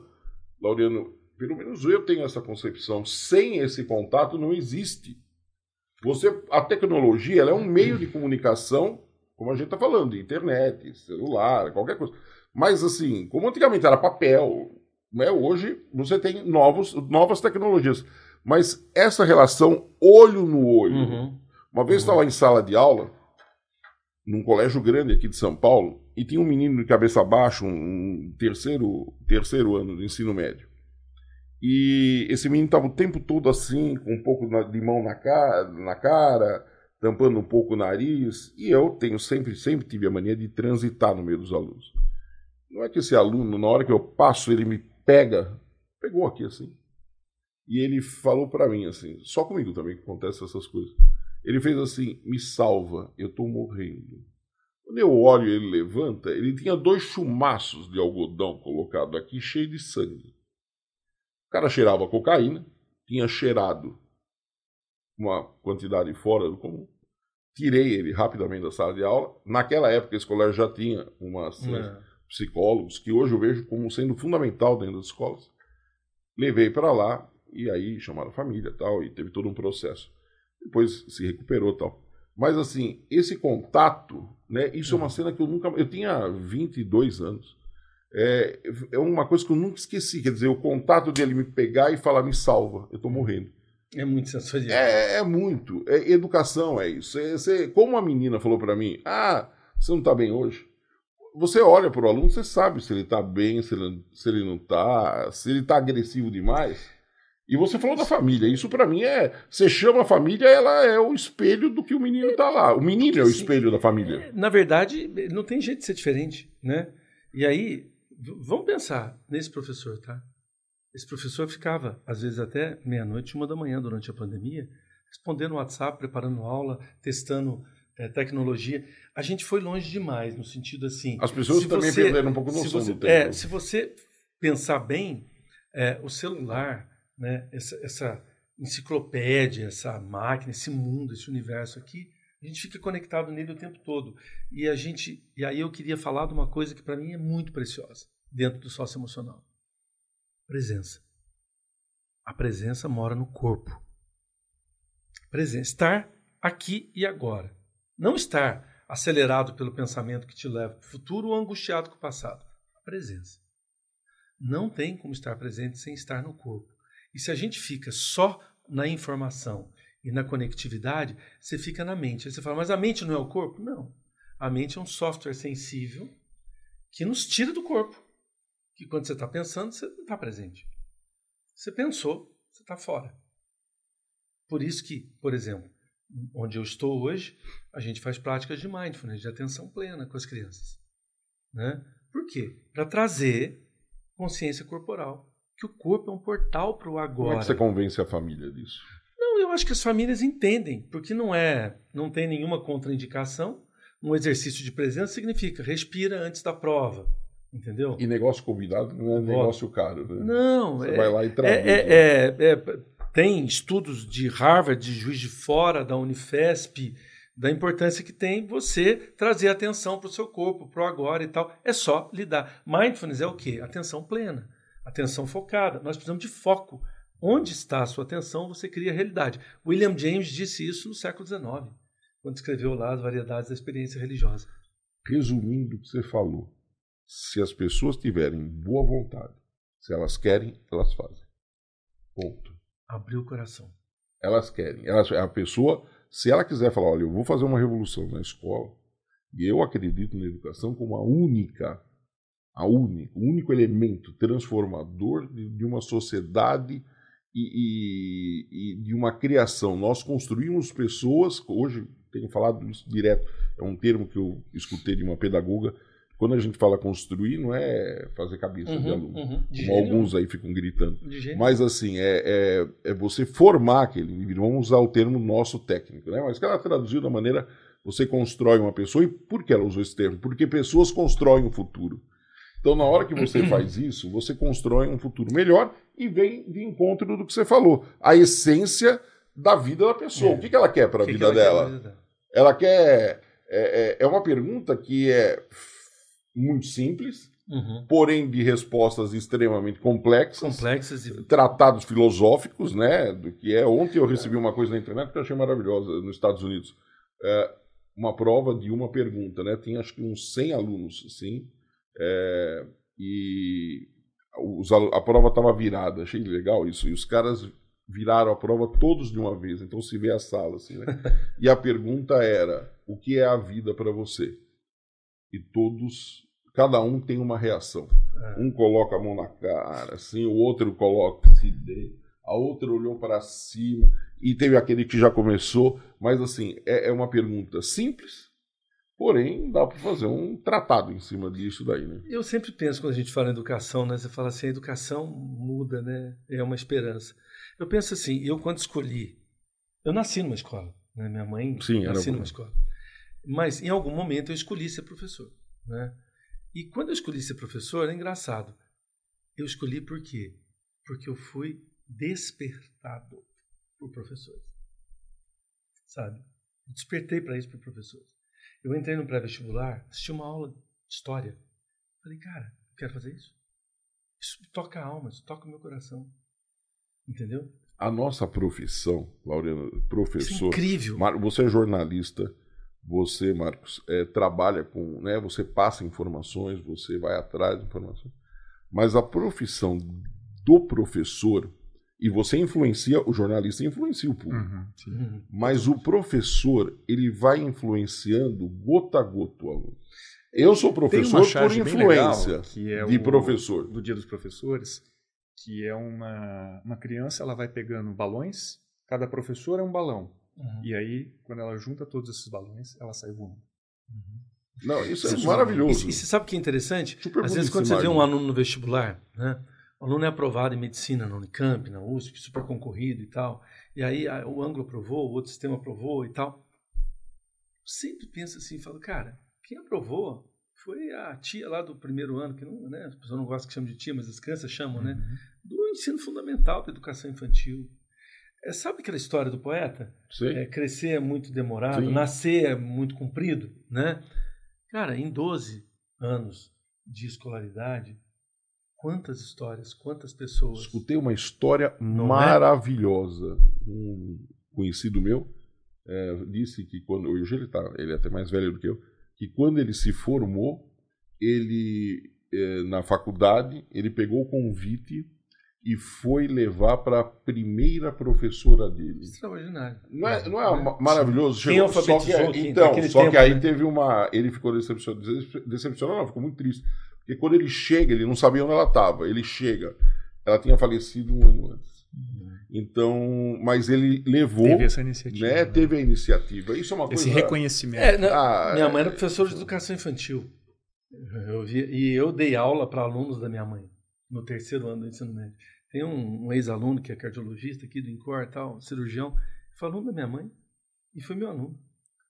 Laureano, pelo menos eu tenho essa concepção, sem esse contato não existe. Você, a tecnologia ela é um meio de comunicação, como a gente está falando, internet, celular, qualquer coisa. Mas assim, como antigamente era papel, né, hoje você tem novos, novas tecnologias. Mas essa relação olho no olho. Uhum. Uma vez uhum. estava em sala de aula, num colégio grande aqui de São Paulo, e tinha um menino de cabeça baixa, um terceiro, terceiro ano do ensino médio. E esse menino estava o tempo todo assim, com um pouco de mão na cara, na cara, tampando um pouco o nariz. E eu tenho sempre, sempre tive a mania de transitar no meio dos alunos. Não é que esse aluno, na hora que eu passo, ele me pega, pegou aqui assim, e ele falou para mim assim, só comigo também que acontece essas coisas. Ele fez assim: "Me salva, eu tô morrendo". Quando eu olho ele levanta, ele tinha dois chumaços de algodão colocado aqui, cheio de sangue. O cara cheirava cocaína, tinha cheirado uma quantidade fora do comum. Tirei ele rapidamente da sala de aula. Naquela época, esse colégio já tinha umas é. psicólogos, que hoje eu vejo como sendo fundamental dentro das escolas. Levei para lá, e aí chamaram a família tal, e teve todo um processo. Depois se recuperou tal. Mas assim, esse contato, né? Isso é uma cena que eu nunca. Eu tinha 22 anos. É, é uma coisa que eu nunca esqueci. Quer dizer, o contato dele me pegar e falar, me salva, eu tô morrendo. É muito sensorial. É, é muito. É, educação é isso. É, você, como a menina falou para mim, ah, você não tá bem hoje? Você olha para o aluno, você sabe se ele está bem, se ele, se ele não está, se ele está agressivo demais. E você falou da família. Isso para mim é. Você chama a família, ela é o espelho do que o menino tá lá. O menino é o espelho da família. É, na verdade, não tem jeito de ser diferente, né? E aí, vamos pensar nesse professor, tá? Esse professor ficava, às vezes, até meia-noite, uma da manhã durante a pandemia, respondendo WhatsApp, preparando aula, testando é, tecnologia. A gente foi longe demais, no sentido assim. As pessoas também você, perderam um pouco noção você, do tempo. É, se você pensar bem, é, o celular né, essa, essa enciclopédia, essa máquina, esse mundo, esse universo aqui, A gente fica conectado nele o tempo todo. E a gente, e aí eu queria falar de uma coisa que para mim é muito preciosa dentro do sócio emocional. Presença. A presença mora no corpo. Presença, estar aqui e agora. Não estar acelerado pelo pensamento que te leva para o futuro ou angustiado com o passado. A presença. Não tem como estar presente sem estar no corpo. E se a gente fica só na informação e na conectividade, você fica na mente. Aí você fala, mas a mente não é o corpo? Não. A mente é um software sensível que nos tira do corpo. Que quando você está pensando, você não está presente. Você pensou, você está fora. Por isso que, por exemplo, onde eu estou hoje, a gente faz práticas de mindfulness, de atenção plena com as crianças. Né? Por quê? Para trazer consciência corporal. Que o corpo é um portal para o agora. Como é que você convence a família disso? eu acho que as famílias entendem, porque não é, não tem nenhuma contraindicação. Um exercício de presença significa respira antes da prova, entendeu? E negócio convidado não é negócio caro, né? Não, Você é, vai lá e traduz. é, é, é, é, tem estudos de Harvard, de Juiz de Fora, da Unifesp, da importância que tem você trazer atenção para o seu corpo, para o agora e tal. É só lidar. Mindfulness é o quê? Atenção plena, atenção focada. Nós precisamos de foco. Onde está a sua atenção, você cria a realidade. William James disse isso no século XIX, quando escreveu lá as variedades da experiência religiosa. Resumindo o que você falou, se as pessoas tiverem boa vontade, se elas querem, elas fazem. Ponto. Abriu o coração. Elas querem. Elas, a pessoa, se ela quiser falar, olha, eu vou fazer uma revolução na escola, e eu acredito na educação como a única, a única, o único elemento transformador de, de uma sociedade e, e, e, de uma criação. Nós construímos pessoas, hoje tenho falado isso direto, é um termo que eu escutei de uma pedagoga. Quando a gente fala construir, não é fazer cabeça uhum, de aluno, uhum, de como alguns aí ficam gritando. Mas assim, é, é, é, você formar aquele indivíduo. Vamos usar o termo nosso técnico, né? Mas que ela traduziu da maneira você constrói uma pessoa. E por que ela usou esse termo? Porque pessoas constroem o futuro. Então, na hora que você faz isso, você constrói um futuro melhor e vem de encontro do que você falou. A essência da vida da pessoa. É. O que, que ela quer para a vida, dela? Ela quer. É, é, é, uma pergunta que é muito simples, uhum. porém de respostas extremamente complexas. Complexas e... Tratados filosóficos, né? Do que é. Ontem eu recebi uma coisa na internet que eu achei maravilhosa nos Estados Unidos. É, uma prova de uma pergunta, né? Tinha acho que uns 100 alunos, assim é, e os, a prova estava virada, achei legal isso. E os caras viraram a prova todos de uma vez, então se vê a sala assim, né? E a pergunta era: o que é a vida para você? E todos, cada um tem uma reação. É. Um coloca a mão na cara, assim, o outro coloca se a outra olhou para cima e teve aquele que já começou, mas assim, é, é uma pergunta simples, Porém, dá para fazer um tratado em cima disso daí, né? Eu sempre penso quando a gente fala em educação, né? Você fala assim, a educação muda, né? É uma esperança. Eu penso assim, eu quando escolhi, eu nasci numa escola, né? Minha mãe Sim, nasci numa escola. Mas em algum momento eu escolhi ser professor, né? E quando eu escolhi ser professor, é engraçado. Eu escolhi por quê? Porque eu fui despertado por professores. Sabe? Eu despertei para isso por professores. Eu entrei no pré-vestibular, assisti uma aula de história. Falei, cara, eu quero fazer isso. Isso toca a alma, isso toca o meu coração. Entendeu? A nossa profissão, Laureano, professor. Isso é incrível. Você é jornalista, você, Marcos, é, trabalha com. Né, você passa informações, você vai atrás de informações. Mas a profissão do professor e você influencia, o jornalista influencia o público. Uhum, uhum, Mas o professor, ele vai influenciando gota a gota o aluno. Eu sou professor por influência legal, é de o, professor. Do Dia dos Professores, que é uma, uma criança, ela vai pegando balões, cada professor é um balão. Uhum. E aí, quando ela junta todos esses balões, ela sai voando. Uhum. Não, isso é maravilhoso. E, e, você sabe o que é interessante? Super Às vezes, quando você vê um aluno no vestibular, né? O aluno é aprovado em medicina na Unicamp, na USP, super concorrido e tal. E aí o Anglo aprovou, o outro sistema aprovou e tal. Eu sempre penso assim, falo, cara, quem aprovou foi a tia lá do primeiro ano, que não, né, as pessoas não gostam que chamam de tia, mas as crianças chamam, né, uhum. Do ensino fundamental, da educação infantil. É, sabe aquela história do poeta? É, crescer é muito demorado, Sim. nascer é muito comprido, né? Cara, em 12 anos de escolaridade, quantas histórias, quantas pessoas. Escutei uma história Não é? maravilhosa. Um conhecido meu é, disse que quando. Hoje ele tá, ele é até mais velho do que eu. Que quando ele se formou, ele. é, na faculdade, ele pegou o convite e foi levar para a primeira professora dele. Extraordinário. Não é, não é ma- maravilhoso? Quem Chegou- só que, então, só que tempo, aí né? teve uma. Ele ficou decepcionado, decepcionado, não, ficou muito triste. Porque quando ele chega, ele não sabia onde ela estava. Ele chega, ela tinha falecido um ano antes. Então, mas ele levou, Teve essa iniciativa. né? né? Teve a iniciativa. Isso é uma Esse coisa. reconhecimento. É, na- Ah, minha é- mãe era professora de educação infantil. Eu vi- e eu dei aula para alunos da minha mãe, no terceiro ano do ensino médio. Tem um, um ex-aluno que é cardiologista aqui do INCOR e tal, cirurgião, foi aluno da minha mãe e foi meu aluno.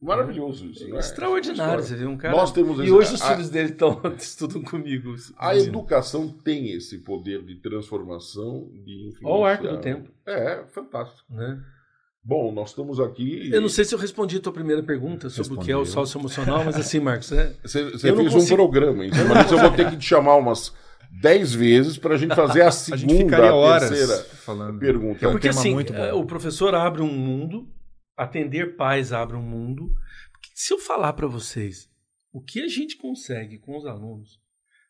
Maravilhoso isso. né? Extraordinário, você vê um cara. Nós temos e hoje os a- filhos dele estão estudam comigo. A educação tem esse poder de transformação, de influência. Olha o arco do tempo. É, fantástico. Né? Bom, nós estamos aqui. Eu não sei se eu respondi a tua primeira pergunta sobre o que é o sócio emocional, mas assim, Marcos, é, Você, fez consigo- um programa disso, eu vou ter que te chamar umas 10 vezes para a gente fazer a A segunda, gente ficaria a horas terceira falando. pergunta. Que é um Porque tema assim, muito bom. eh, o professor abre um mundo, atender pais abre um mundo. Porque se eu falar para vocês o que a gente consegue com os alunos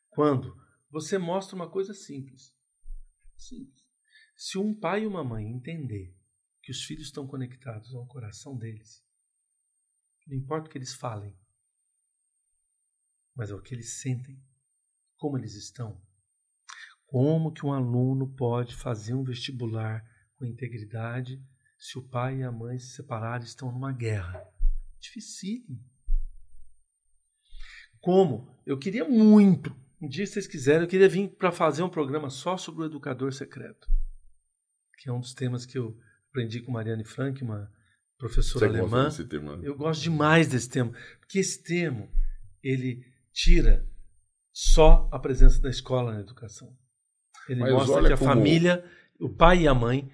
quando você mostra uma coisa simples. Simples. Se um pai e uma mãe entender que os filhos estão conectados ao coração deles, não importa o que eles falem, mas é o que eles sentem, como eles estão. Como que um aluno pode fazer um vestibular com integridade se o pai e a mãe se separaram e estão numa guerra? Dificílimo. Como? Eu queria muito, um dia se vocês quiserem, eu queria vir para fazer um programa só sobre o educador secreto, que é um dos temas que eu aprendi com Mariane Frank, uma professora Você gosta alemã. desse tema? Eu gosto demais desse termo, porque esse termo ele tira só a presença da escola na educação. Ele Mas mostra que a como- família, o pai e a mãe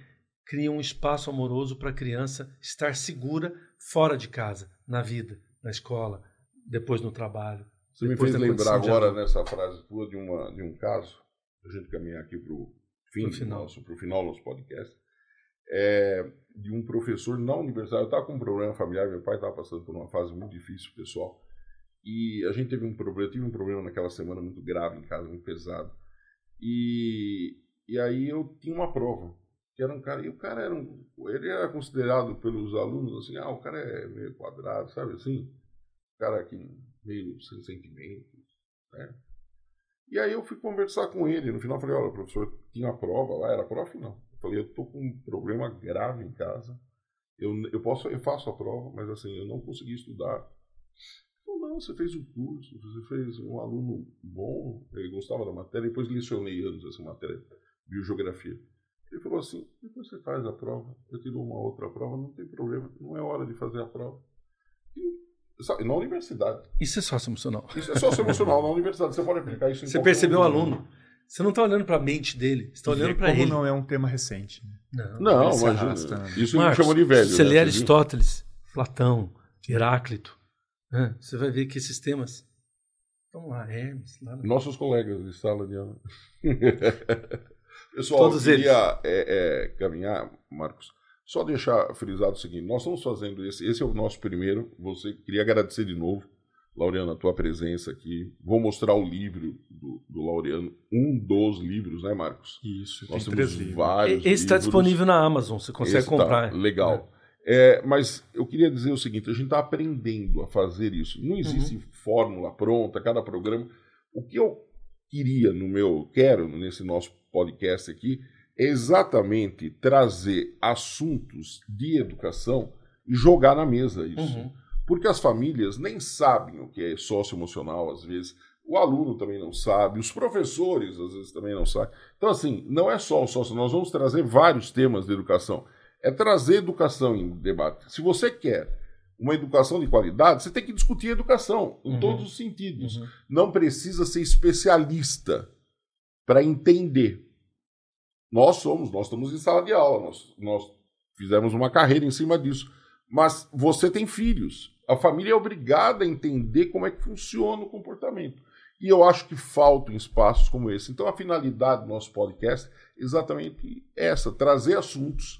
criam um espaço amoroso para a criança estar segura fora de casa, na vida, na escola, depois no trabalho. Você me fez lembrar agora nessa frase tua de, uma, de um caso, a gente caminhar aqui para o fim Pro final. nosso, pro final do nosso podcast, é, de um professor na universidade. Eu estava com um problema familiar, meu pai estava passando por uma fase muito difícil, pessoal. E a gente teve um problema, eu tive um problema naquela semana muito grave em casa, muito pesado. E, e aí eu tinha uma prova, que era um cara, e o cara era um, ele era considerado pelos alunos assim, ah, o cara é meio quadrado, sabe assim? O cara que meio sem sentimentos, né? E aí eu fui conversar com ele, no final falei, olha, professor, tinha a prova lá, era a prova final. Eu falei, eu tô com um problema grave em casa, eu, eu, posso, eu faço a prova, mas assim, eu não consegui estudar. Falou, não, você fez o curso, você fez um aluno bom, ele gostava da matéria, depois lecionei anos essa matéria, biogeografia. Ele falou assim, depois você faz a prova, eu te dou uma outra prova, não tem problema, não é hora de fazer a prova. E, na universidade, Isso é sócio emocional. isso é sócio emocional, na universidade, você pode aplicar isso em Você percebeu o aluno? Você não está olhando para a mente dele, você está olhando para como ele. não é um tema recente. né? Não. Não, imagina. arrasta. Isso Marcos, me chama de velho. Se você né? lê viu? Aristóteles, Platão, Heráclito, né, você vai ver que esses temas estão lá, Hermes, lá no... Nossos colegas de sala de aula. Pessoal, Todos eu queria é, é, caminhar, Marcos. Só deixar frisado o seguinte: nós estamos fazendo esse, esse é o nosso primeiro. Você queria agradecer de novo, Laureano, a tua presença aqui. Vou mostrar o livro do, do Laureano, um dos livros, né, Marcos? Isso, Nós tem temos três livros. vários. Esse está livros. disponível na Amazon, você consegue Esse tá, comprar. legal. É, mas eu queria dizer o seguinte: a gente está aprendendo a fazer isso. Não existe Uhum. fórmula pronta, cada programa. O que eu queria no meu, quero nesse nosso podcast aqui, é exatamente trazer assuntos de educação e jogar na mesa isso. Uhum. Porque as famílias nem sabem o que é socioemocional, às vezes. O aluno também não sabe, os professores às vezes também não sabem. Então, assim, não é só o sócio, nós vamos trazer vários temas de educação. É trazer educação em debate. Se você quer uma educação de qualidade, você tem que discutir educação em Uhum. todos os sentidos. Uhum. Não precisa ser especialista para entender. Nós somos, nós estamos em sala de aula, nós, nós fizemos uma carreira em cima disso. Mas você tem filhos. A família é obrigada a entender como é que funciona o comportamento. E eu acho que faltam espaços como esse. Então, a finalidade do nosso podcast é exatamente essa: trazer assuntos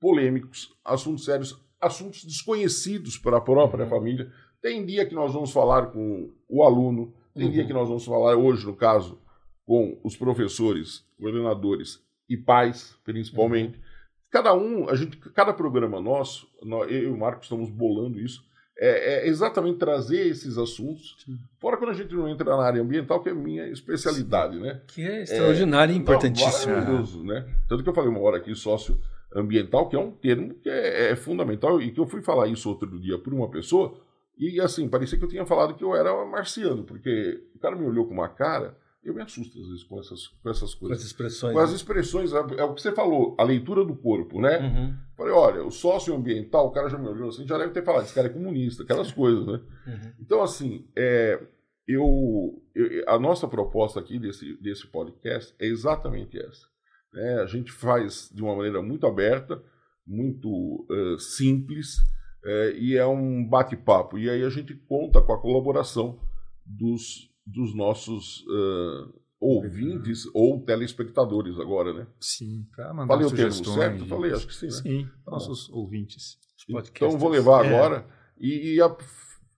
polêmicos, assuntos sérios, assuntos desconhecidos para a própria uhum. família. Tem dia que nós vamos falar com o aluno, tem uhum. dia que nós vamos falar, hoje, no caso, com os professores, coordenadores e pais, principalmente. Uhum. Cada um, a gente, cada programa nosso, nós, eu e o Marcos estamos bolando isso, é, é exatamente trazer esses assuntos. Sim. Fora quando a gente não entra na área ambiental, que é a minha especialidade, Sim. né? Que é extraordinário e importantíssimo. Maravilhoso, né? Tanto que eu falei uma hora aqui, sócio ambiental, que é um termo que é, é fundamental e que eu fui falar isso outro dia por uma pessoa e assim, parecia que eu tinha falado que eu era marciano, porque o cara me olhou com uma cara eu me assusto às vezes com essas, com essas coisas. Com as expressões. Com as né? expressões, é, é, o que você falou, a leitura do corpo, né? Uhum. Falei, olha, o socioambiental, o cara já me olhou assim, já deve ter falado, esse cara é comunista, aquelas coisas, né? Uhum. Então, assim, é, eu, eu, a nossa proposta aqui desse, desse podcast é exatamente essa. Né? A gente faz de uma maneira muito aberta, muito uh, simples, uh, e é um bate-papo. E aí a gente conta com a colaboração dos dos nossos uh, ouvintes ou telespectadores agora, né? Sim, para mandar Falei o termo certo? Falei, acho que sim, né? Sim, tá nossos ouvintes. Então vou levar é. agora e, e a,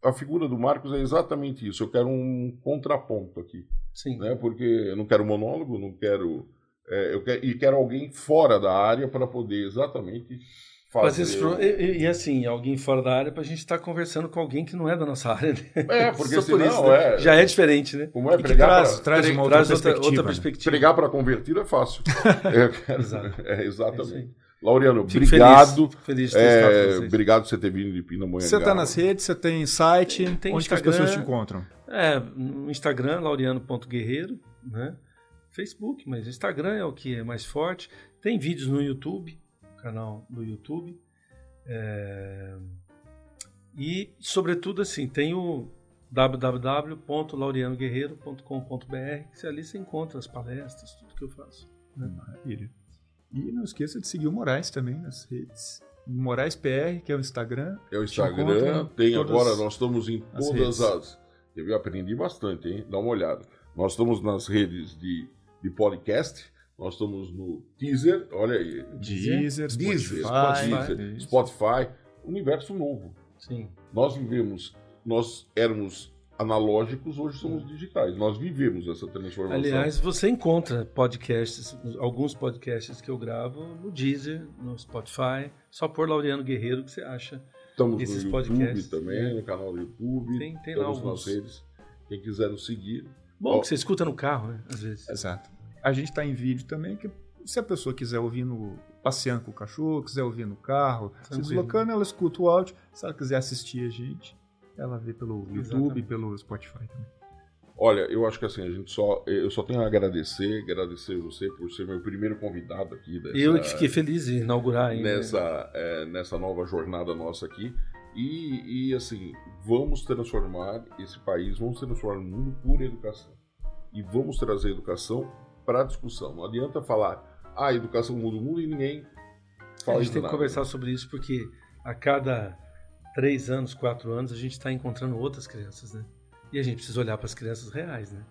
a, figura do Marcos é exatamente isso. Eu quero um contraponto aqui, sim. né? Porque eu não quero monólogo, não quero, é, eu quero e quero alguém fora da área para poder exatamente fazer. Isso, e, e, assim, alguém fora da área para a gente estar tá conversando com alguém que não é da nossa área. Né? É, porque senão por isso, né? é, já é diferente, né? Como é pregar traz, pra, traz, uma outra, traz perspectiva, outra, perspectiva. Pregar para convertir é fácil. é, Exato. é, exatamente. É Laureano, Fico obrigado. Feliz, feliz de ter é, Obrigado por você ter vindo de Pindamonhangaba. Você está nas redes, você tem site, tem, tem onde as pessoas te encontram? É, no Instagram, laureano.guerreiro, né? Facebook, mas Instagram é o que é mais forte. Tem vídeos no YouTube, canal do YouTube. É... E, sobretudo, assim, tem o www.laureanoguerreiro.com.br, que ali você encontra as palestras, tudo que eu faço. Né? Maravilha. E não esqueça de seguir o Moraes também nas redes. Moraes PR, que é o Instagram. É o Instagram. Tem agora, nós estamos em todas as. as eu aprendi bastante, hein? Dá uma olhada. Nós estamos nas redes de, de podcast nós estamos no Deezer, olha aí. Deezer, Deezer Spotify, Deezer, Spotify, universo novo. Sim. Nós vivemos, nós éramos analógicos, hoje somos digitais. Nós vivemos essa transformação. Aliás, você encontra podcasts, alguns podcasts que eu gravo no Deezer, no Spotify, só por Laureano Guerreiro que você acha. Estamos esses no YouTube podcasts. também, no canal do YouTube. Tem, tem lá alguns. nas redes. Quem quiser nos seguir. Bom, Ó, que você escuta no carro, né? Às vezes. Exato. A gente está em vídeo também, que se a pessoa quiser ouvir no passeando com o cachorro, quiser ouvir no carro, Tranquilo. se deslocando, ela escuta o áudio. Se ela quiser assistir a gente, ela vê pelo YouTube Exatamente. e pelo Spotify também. Olha, eu acho que assim, a gente só. Eu só tenho a agradecer, agradecer você por ser meu primeiro convidado aqui. Dessa, eu que fiquei feliz em inaugurar ainda. Nessa, é, nessa nova jornada nossa aqui. E, e, assim, vamos transformar esse país, vamos transformar o mundo por educação. E vamos trazer educação para discussão. Não adianta falar, ah, a educação muda o mundo e ninguém fala A gente tem nada. que conversar sobre isso porque a cada três anos, quatro anos, a gente está encontrando outras crianças, né? E a gente precisa olhar para as crianças reais, né?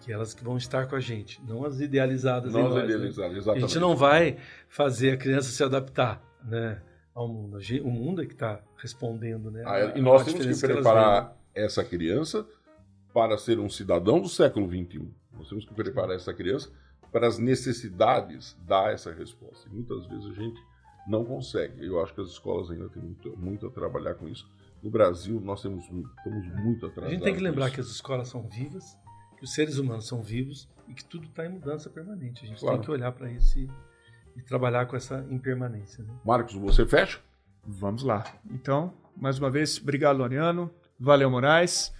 Que elas que vão estar com a gente, não as idealizadas. Não as né? idealizadas, né? exatamente. A gente não vai fazer a criança se adaptar, né? Ao mundo. O mundo é que está respondendo, né? Ah, e nós temos que preparar que essa criança para ser um cidadão do século XXI. Nós temos que preparar essa criança para as necessidades dar essa resposta. E muitas vezes a gente não consegue. Eu acho que as escolas ainda têm muito, muito a trabalhar com isso. No Brasil, nós temos, estamos muito atrasados. A gente tem que lembrar que as escolas são vivas, que os seres humanos são vivos e que tudo está em mudança permanente. A gente claro. tem que olhar para isso e, e, trabalhar com essa impermanência. Né? Marcos, você fecha? Vamos lá. Então, mais uma vez, obrigado, Loriano. Valeu, Moraes.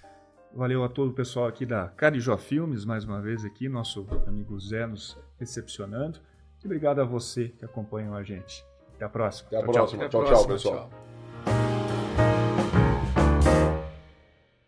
Valeu a todo o pessoal aqui da Carijó Filmes, mais uma vez aqui, nosso amigo Zé nos recepcionando. E obrigado a você que acompanhou a gente. Até a próxima. Até a tchau, próxima. Tchau, tchau, tchau, tchau pessoal. Tchau.